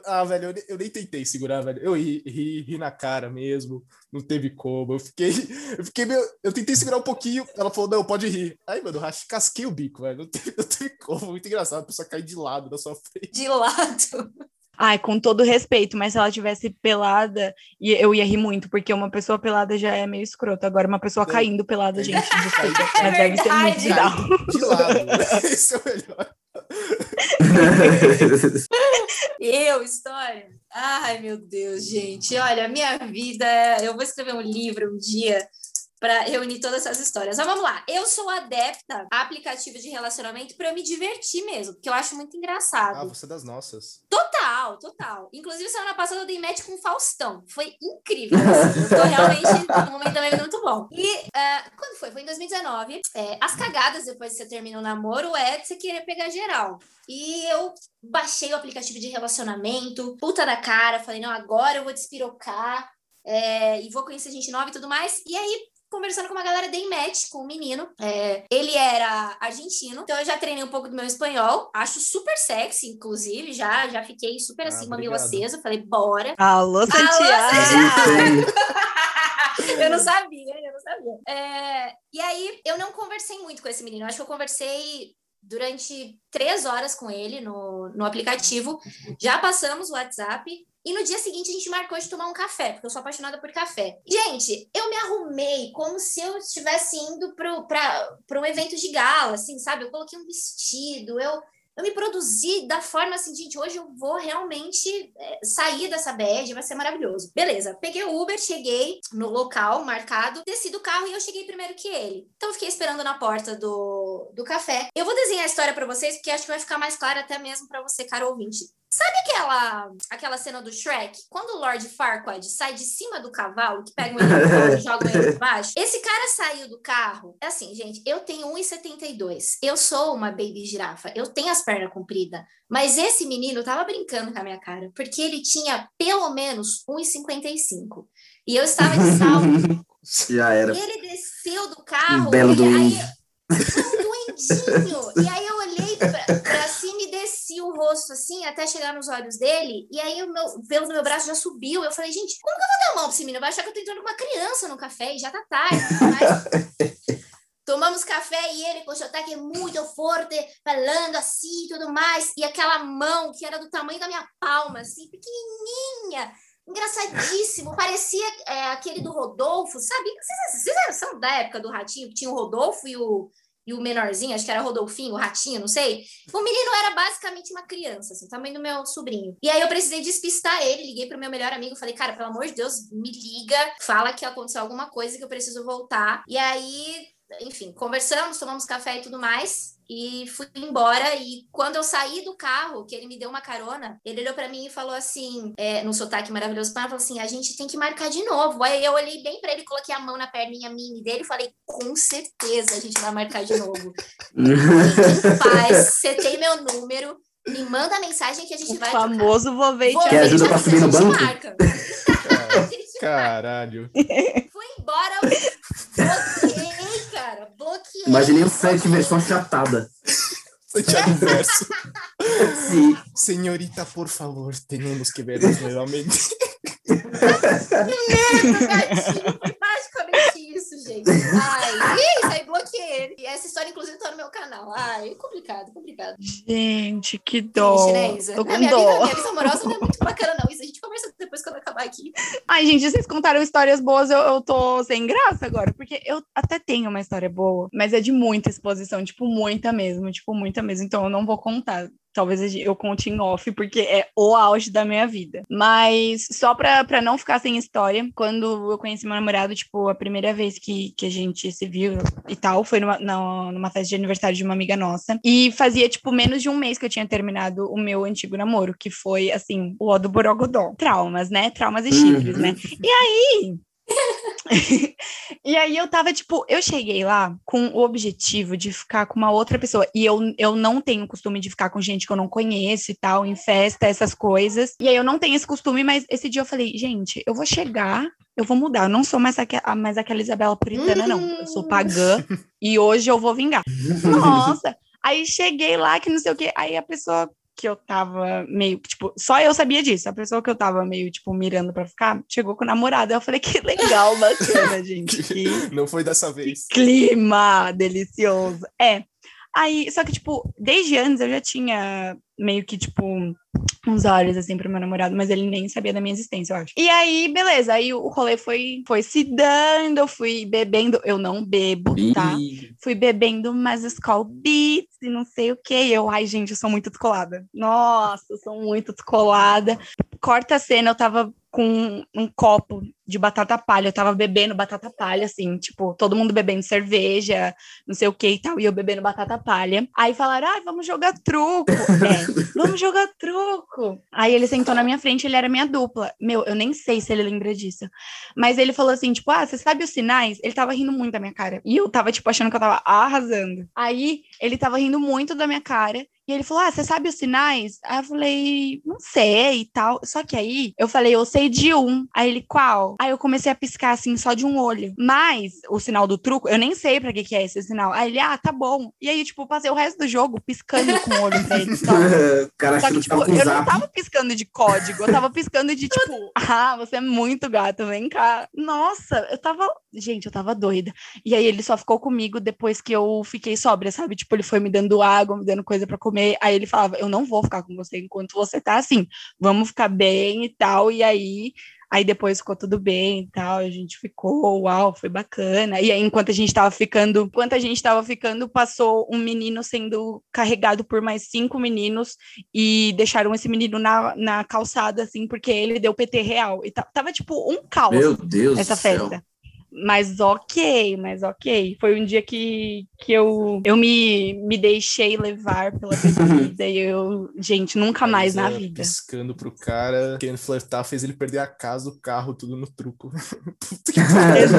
Ah, velho, eu, eu nem tentei segurar, velho. Eu ri, ri, ri na cara mesmo. Não teve como. Eu fiquei, eu fiquei meio. Eu tentei segurar um pouquinho. Ela falou, não, pode rir. Aí, mano, eu casquei o bico, velho. Não teve, não teve como. Muito engraçado. A pessoa cair de lado na sua frente. De lado. Ai, com todo respeito, mas se ela tivesse pelada, eu ia rir muito, porque uma pessoa pelada já é meio escroto. Agora, uma pessoa caindo pelada, gente, desculpa. É Mas deve ser muito verdade. bizarro. <laughs> De lado. <laughs> Esse é o melhor. Eu, história. Ai, meu Deus, gente. Olha, minha vida. Eu vou escrever um livro um dia para reunir todas essas histórias. Mas vamos lá. Eu sou adepta a aplicativos de relacionamento para eu me divertir mesmo, porque eu acho muito Ah, engraçado. você é das nossas. Total, total. Inclusive, semana passada eu dei match com o Faustão. Foi incrível. assim. Eu tô realmente <laughs> num momento também muito bom. E ah, quando foi? Foi em 2019. É, as cagadas depois que você termina o namoro é de você querer pegar geral. E eu baixei o aplicativo de relacionamento, puta da cara, falei, não, agora eu vou despirocar é, e vou conhecer gente nova e tudo mais. E aí, conversando com uma galera, dei match com um menino. É, ele era argentino, então eu já treinei um pouco do meu espanhol. Acho super sexy, inclusive. Já, já fiquei super Ah, assim, mamilo obrigado. aceso. Falei, bora. Alô, Santiago! <laughs> eu não sabia, eu não sabia. É, e aí, eu não conversei muito com esse menino. Acho que eu conversei durante três horas com ele no, no aplicativo. Já passamos o WhatsApp. E no dia seguinte a gente marcou de tomar um café, porque eu sou apaixonada por café. Gente, eu me arrumei como se eu estivesse indo para um evento de gala, assim, sabe? Eu coloquei um vestido, eu, eu me produzi da forma assim, gente, hoje eu vou realmente é, sair dessa bad, vai ser maravilhoso. Beleza, peguei o Uber, cheguei no local marcado, desci do carro e eu cheguei primeiro que ele. Então fiquei esperando na porta do, do café. Eu vou desenhar a história para vocês, porque acho que vai ficar mais claro até mesmo para você, cara ouvinte. Sabe aquela, aquela cena do Shrek? Quando o Lord Farquaad sai de cima do cavalo, que pega o menino no colo e joga ele baixo? Esse cara saiu do carro. É assim, gente, eu tenho 1,72. Eu sou uma baby girafa. Eu tenho as pernas compridas. Mas esse menino tava brincando com a minha cara, porque ele tinha pelo menos 1,55. E eu estava de salto. <laughs> Já era. E ele desceu do carro. Um belo e do- aí, um duendinho. E aí eu olhei pra, pra cima e desci o rosto assim, até chegar nos olhos dele. E aí o meu, pelo do meu braço já subiu. Eu falei, gente, como que eu vou dar a mão pra esse menino? Vai achar que eu tô entrando com uma criança no café e já tá tarde. Mas... <laughs> Tomamos café e ele com o sotaque muito forte, falando assim e tudo mais. E aquela mão que era do tamanho da minha palma, assim, pequenininha engraçadíssimo, parecia é, aquele do Rodolfo, sabe? Vocês, vocês são da época do Ratinho, que tinha o Rodolfo e o, e o menorzinho, acho que era Rodolfinho, o Ratinho, não sei. O menino era basicamente uma criança, assim, tamanho do meu sobrinho. E aí eu precisei despistar ele, liguei pro meu melhor amigo, falei, cara, pelo amor de Deus, me liga, fala que aconteceu alguma coisa que eu preciso voltar. E aí, enfim, conversamos, tomamos café e tudo mais. E fui embora. E quando eu saí do carro, que ele me deu uma carona, ele olhou para mim e falou assim, é, no sotaque maravilhoso, falou assim: a gente tem que marcar de novo. Aí eu olhei bem para ele, coloquei a mão na perninha mini dele e falei: com certeza a gente vai marcar de novo. <laughs> Paz, você tem meu número. Me manda a mensagem que a gente o vai. famoso vou ver Que ajuda pra subir no banco? Marca. <laughs> Caralho. Fui embora. Bloqueei. Imaginei o Fred versão achatada. Santiago <laughs> Verso. <laughs> Sim. Senhorita, por favor, temos que vernos novamente. Basicamente isso, gente. Ai, isso aí bloqueei ele. E essa história, inclusive, tá no meu canal. Ai, complicado, complicado. Gente, que dó. Triste, né, Isa? Tô com minha, dó. vida, minha vida amorosa não é muito bacana, não. Isa, a gente conversa depois quando acabar aqui. Ai, gente, vocês contaram histórias boas, eu, eu tô sem graça agora, porque eu até tenho uma história boa, mas é de muita exposição, tipo, muita mesmo, tipo, muita mesmo, então eu não vou contar. Talvez eu conte em off, porque é o auge da minha vida. Mas só pra, pra não ficar sem história, quando eu conheci meu namorado, tipo, a primeira vez que, que a gente se viu e tal, foi numa, na- numa festa de aniversário de uma amiga nossa. E fazia, tipo, menos de um mês que eu tinha terminado o meu antigo namoro, que foi, assim, o ó do Borogodó. Traumas, né? Traumas e chifres, Uhum. né? E aí. <laughs> e aí eu tava, tipo, eu cheguei lá com o objetivo de ficar com uma outra pessoa. E eu, eu não tenho costume de ficar com gente que eu não conheço e tal, em festa, essas coisas. E aí eu não tenho esse costume, mas esse dia eu falei, gente, eu vou chegar, eu vou mudar. Eu não sou mais, aque- mais aquela Isabela puritana, não. Eu sou pagã <laughs> e hoje eu vou vingar. <laughs> Nossa! Aí cheguei lá, que não sei o quê. Aí a pessoa que eu tava meio, tipo, só eu sabia disso. A pessoa que eu tava meio, tipo, mirando pra ficar, chegou com o namorado. Eu falei, que legal, bacana, <laughs> gente. Que Não foi dessa vez. clima delicioso. É. Aí, só que, tipo, desde antes eu já tinha meio que, tipo, uns olhos, assim, pro meu namorado, mas ele nem sabia da minha existência, eu acho. E aí, beleza, aí o rolê foi, foi se dando, eu fui bebendo, eu não bebo, tá? Ih, Fui bebendo umas Skull Beats e não sei o que. Eu, ai, gente, eu sou muito descolada. Nossa, eu sou muito descolada. Corta a cena, eu tava com um copo de batata palha. Eu tava bebendo batata palha, assim, tipo, todo mundo bebendo cerveja, não sei o que e tal, e eu bebendo batata palha. Aí falaram, ai, vamos jogar truco. <laughs> é, vamos jogar truco. Aí ele sentou na minha frente, ele era minha dupla. Meu, eu nem sei se ele lembra disso. Mas ele falou assim, tipo, ah, você sabe os sinais? Ele tava rindo muito da minha cara. E eu tava, tipo, achando que eu tava arrasando. Aí ele tava rindo muito da minha cara. E ele falou: Ah, você sabe os sinais? Aí eu falei, não sei e tal. Só que aí eu falei, eu sei de um. Aí ele, qual? Aí eu comecei a piscar assim, só de um olho. Mas o sinal do truco, eu nem sei pra que, que é esse sinal. Aí ele, ah, tá bom. E aí, tipo, eu passei o resto do jogo piscando com o olho pra ele. Só. <laughs> cara Só que, tipo, eu não tava piscando de código, eu tava piscando de, <laughs> tipo, ah, você é muito gato, vem cá. Nossa, eu tava. Gente, eu tava doida. E aí ele só ficou comigo depois que eu fiquei sóbria, sabe? Tipo, ele foi me dando água, me dando coisa pra comer. Aí ele falava: Eu não vou ficar com você enquanto você tá assim. Vamos ficar bem e tal. E aí. Aí depois ficou tudo bem e tal, a gente ficou, uau, foi bacana. E aí, enquanto a gente tava ficando, enquanto a gente tava ficando, passou um menino sendo carregado por mais cinco meninos e deixaram esse menino na, na calçada, assim, porque ele deu PT real. E ta- tava, tipo, um caos Meu Deus essa do céu. Mas ok, mas ok. Foi um dia que, que eu, eu me, me deixei levar pela <laughs> bebida e eu, gente, nunca mais na vida. Piscando pro cara, querendo flertar, fez ele perder a casa, o carro, tudo no truco. <laughs> Puta que <laughs> pariu.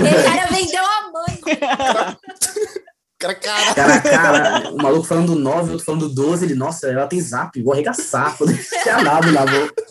O cara vendeu a mãe. cara, cara. Cara, cara, o maluco falando do 9, o outro falando do 12, ele, nossa, ela tem zap, vou arregaçar, vou deixar nada na boca.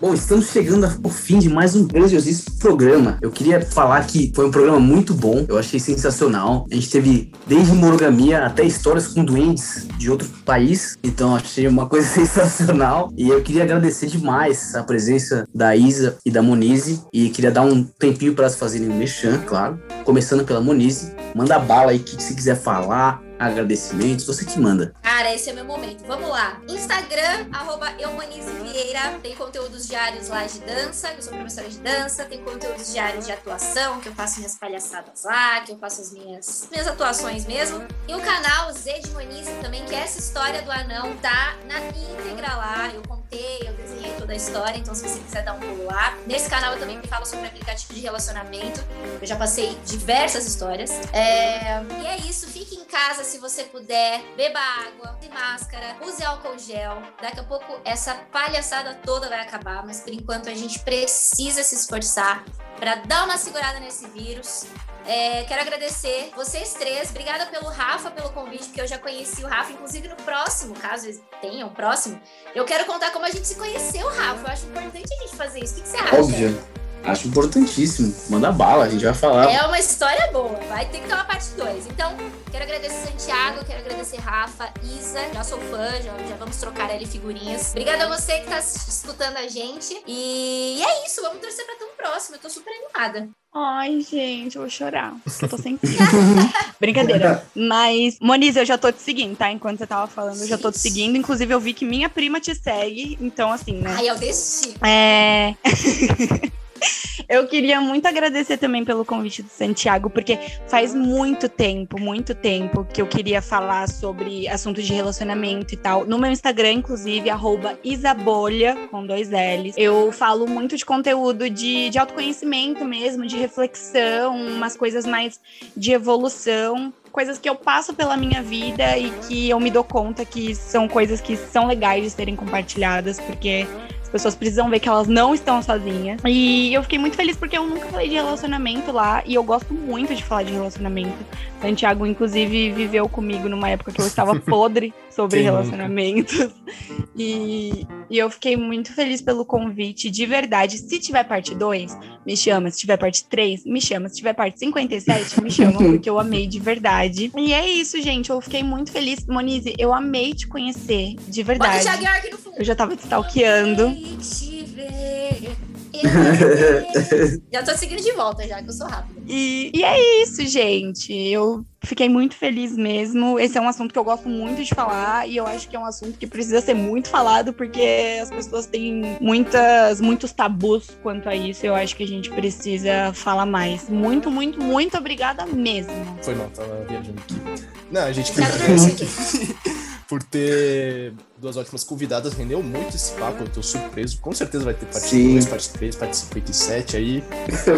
Bom, estamos chegando ao fim de mais um grandiosíssimo programa. Eu queria falar que foi um programa muito bom, eu achei sensacional. A gente teve desde monogamia até histórias com duendes de outro país, então achei uma coisa <laughs> sensacional. E eu queria agradecer demais a presença da Isa e da Monize, e queria dar um tempinho para elas fazerem um mexão, claro. Começando pela Monize, manda bala aí que se quiser falar, agradecimentos, você que manda. Cara, esse é meu momento. Vamos lá. Instagram, arroba Eumanize Vieira. Tem conteúdos diários lá de dança, que eu sou professora de dança. Tem conteúdos diários de atuação, que eu faço minhas palhaçadas lá, que eu faço as minhas, minhas atuações mesmo. E o canal Z de Monize também, que essa história do anão tá na íntegra lá. Eu contei, eu desenhei toda a história, então se você quiser dar um pulo lá. Nesse canal eu também falo sobre aplicativo de relacionamento. Eu já passei diversas histórias. É... E é isso, fique em casa se você puder. Beba água, use máscara, use álcool gel. Daqui a pouco essa palhaçada toda vai acabar, mas por enquanto a gente precisa se esforçar para dar uma segurada nesse vírus. É, quero agradecer vocês três. Obrigada pelo Rafa, pelo convite, porque eu já conheci o Rafa. Inclusive, no próximo, caso tenha um próximo, eu quero contar como a gente se conheceu, Rafa. Eu acho importante a gente fazer isso. O que, que você acha? Óbvio. Acho importantíssimo. Manda bala, a gente vai falar. É uma história boa. Vai ter que ter uma parte 2. Então, quero agradecer Santiago, quero agradecer Rafa, Isa. Já sou fã, já, já vamos trocar ali figurinhas. Obrigada a você que tá escutando a gente. E é isso, vamos torcer pra ter um próximo. Eu tô super animada. Ai, gente, eu vou chorar. Eu tô sem <laughs> Brincadeira. Mas, Moniz, eu já tô te seguindo, tá? Enquanto você tava falando, eu já tô te seguindo. Inclusive, eu vi que minha prima te segue. Então, assim, né? Ai, é o destino. É. Eu queria muito agradecer também pelo convite do Santiago, porque faz muito tempo, muito tempo que eu queria falar sobre assuntos de relacionamento e tal. No meu Instagram, inclusive, Isabolha, com dois L's. Eu falo muito de conteúdo de, de autoconhecimento mesmo, de reflexão, umas coisas mais de evolução coisas que eu passo pela minha vida e que eu me dou conta que são coisas que são legais de serem compartilhadas, porque as pessoas precisam ver que elas não estão sozinhas. E eu fiquei muito feliz porque eu nunca falei de relacionamento lá e eu gosto muito de falar de relacionamento. Santiago, inclusive, viveu comigo numa época que eu estava <laughs> podre sobre relacionamentos. E, e eu fiquei muito feliz pelo convite, de verdade. Se tiver parte 2, me chama. Se tiver parte 3, me chama. Se tiver parte 57, me chama, porque eu amei de verdade. E é isso, gente. Eu fiquei muito feliz. Monize, eu amei te conhecer, de verdade. Eu já tava te stalkeando. <laughs> já tô seguindo de volta, já que eu sou rápida. E, e é isso, gente. Eu fiquei muito feliz mesmo. Esse é um assunto que eu gosto muito de falar e eu acho que é um assunto que precisa ser muito falado porque as pessoas têm muitas, muitos tabus quanto a isso. Eu acho que a gente precisa falar mais. Muito, muito, muito obrigada mesmo. Foi mal, tava viajando aqui. Não, a gente agradece <laughs> por ter duas ótimas convidadas, rendeu muito esse papo, eu tô surpreso. Com certeza vai ter parte 2, parte 3, parte 57 aí.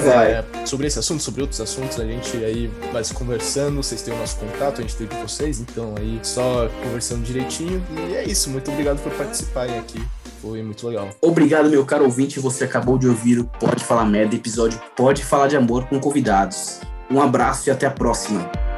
Vai. É, sobre esse assunto, sobre outros assuntos, a gente aí vai se conversando, vocês têm o nosso contato, a gente tem de vocês, então aí só conversando direitinho. E é isso, muito obrigado por participarem aqui. Foi muito legal. Obrigado, meu caro ouvinte. Você acabou de ouvir o Pode Falar Merda, episódio Pode Falar de Amor com convidados. Um abraço e até a próxima.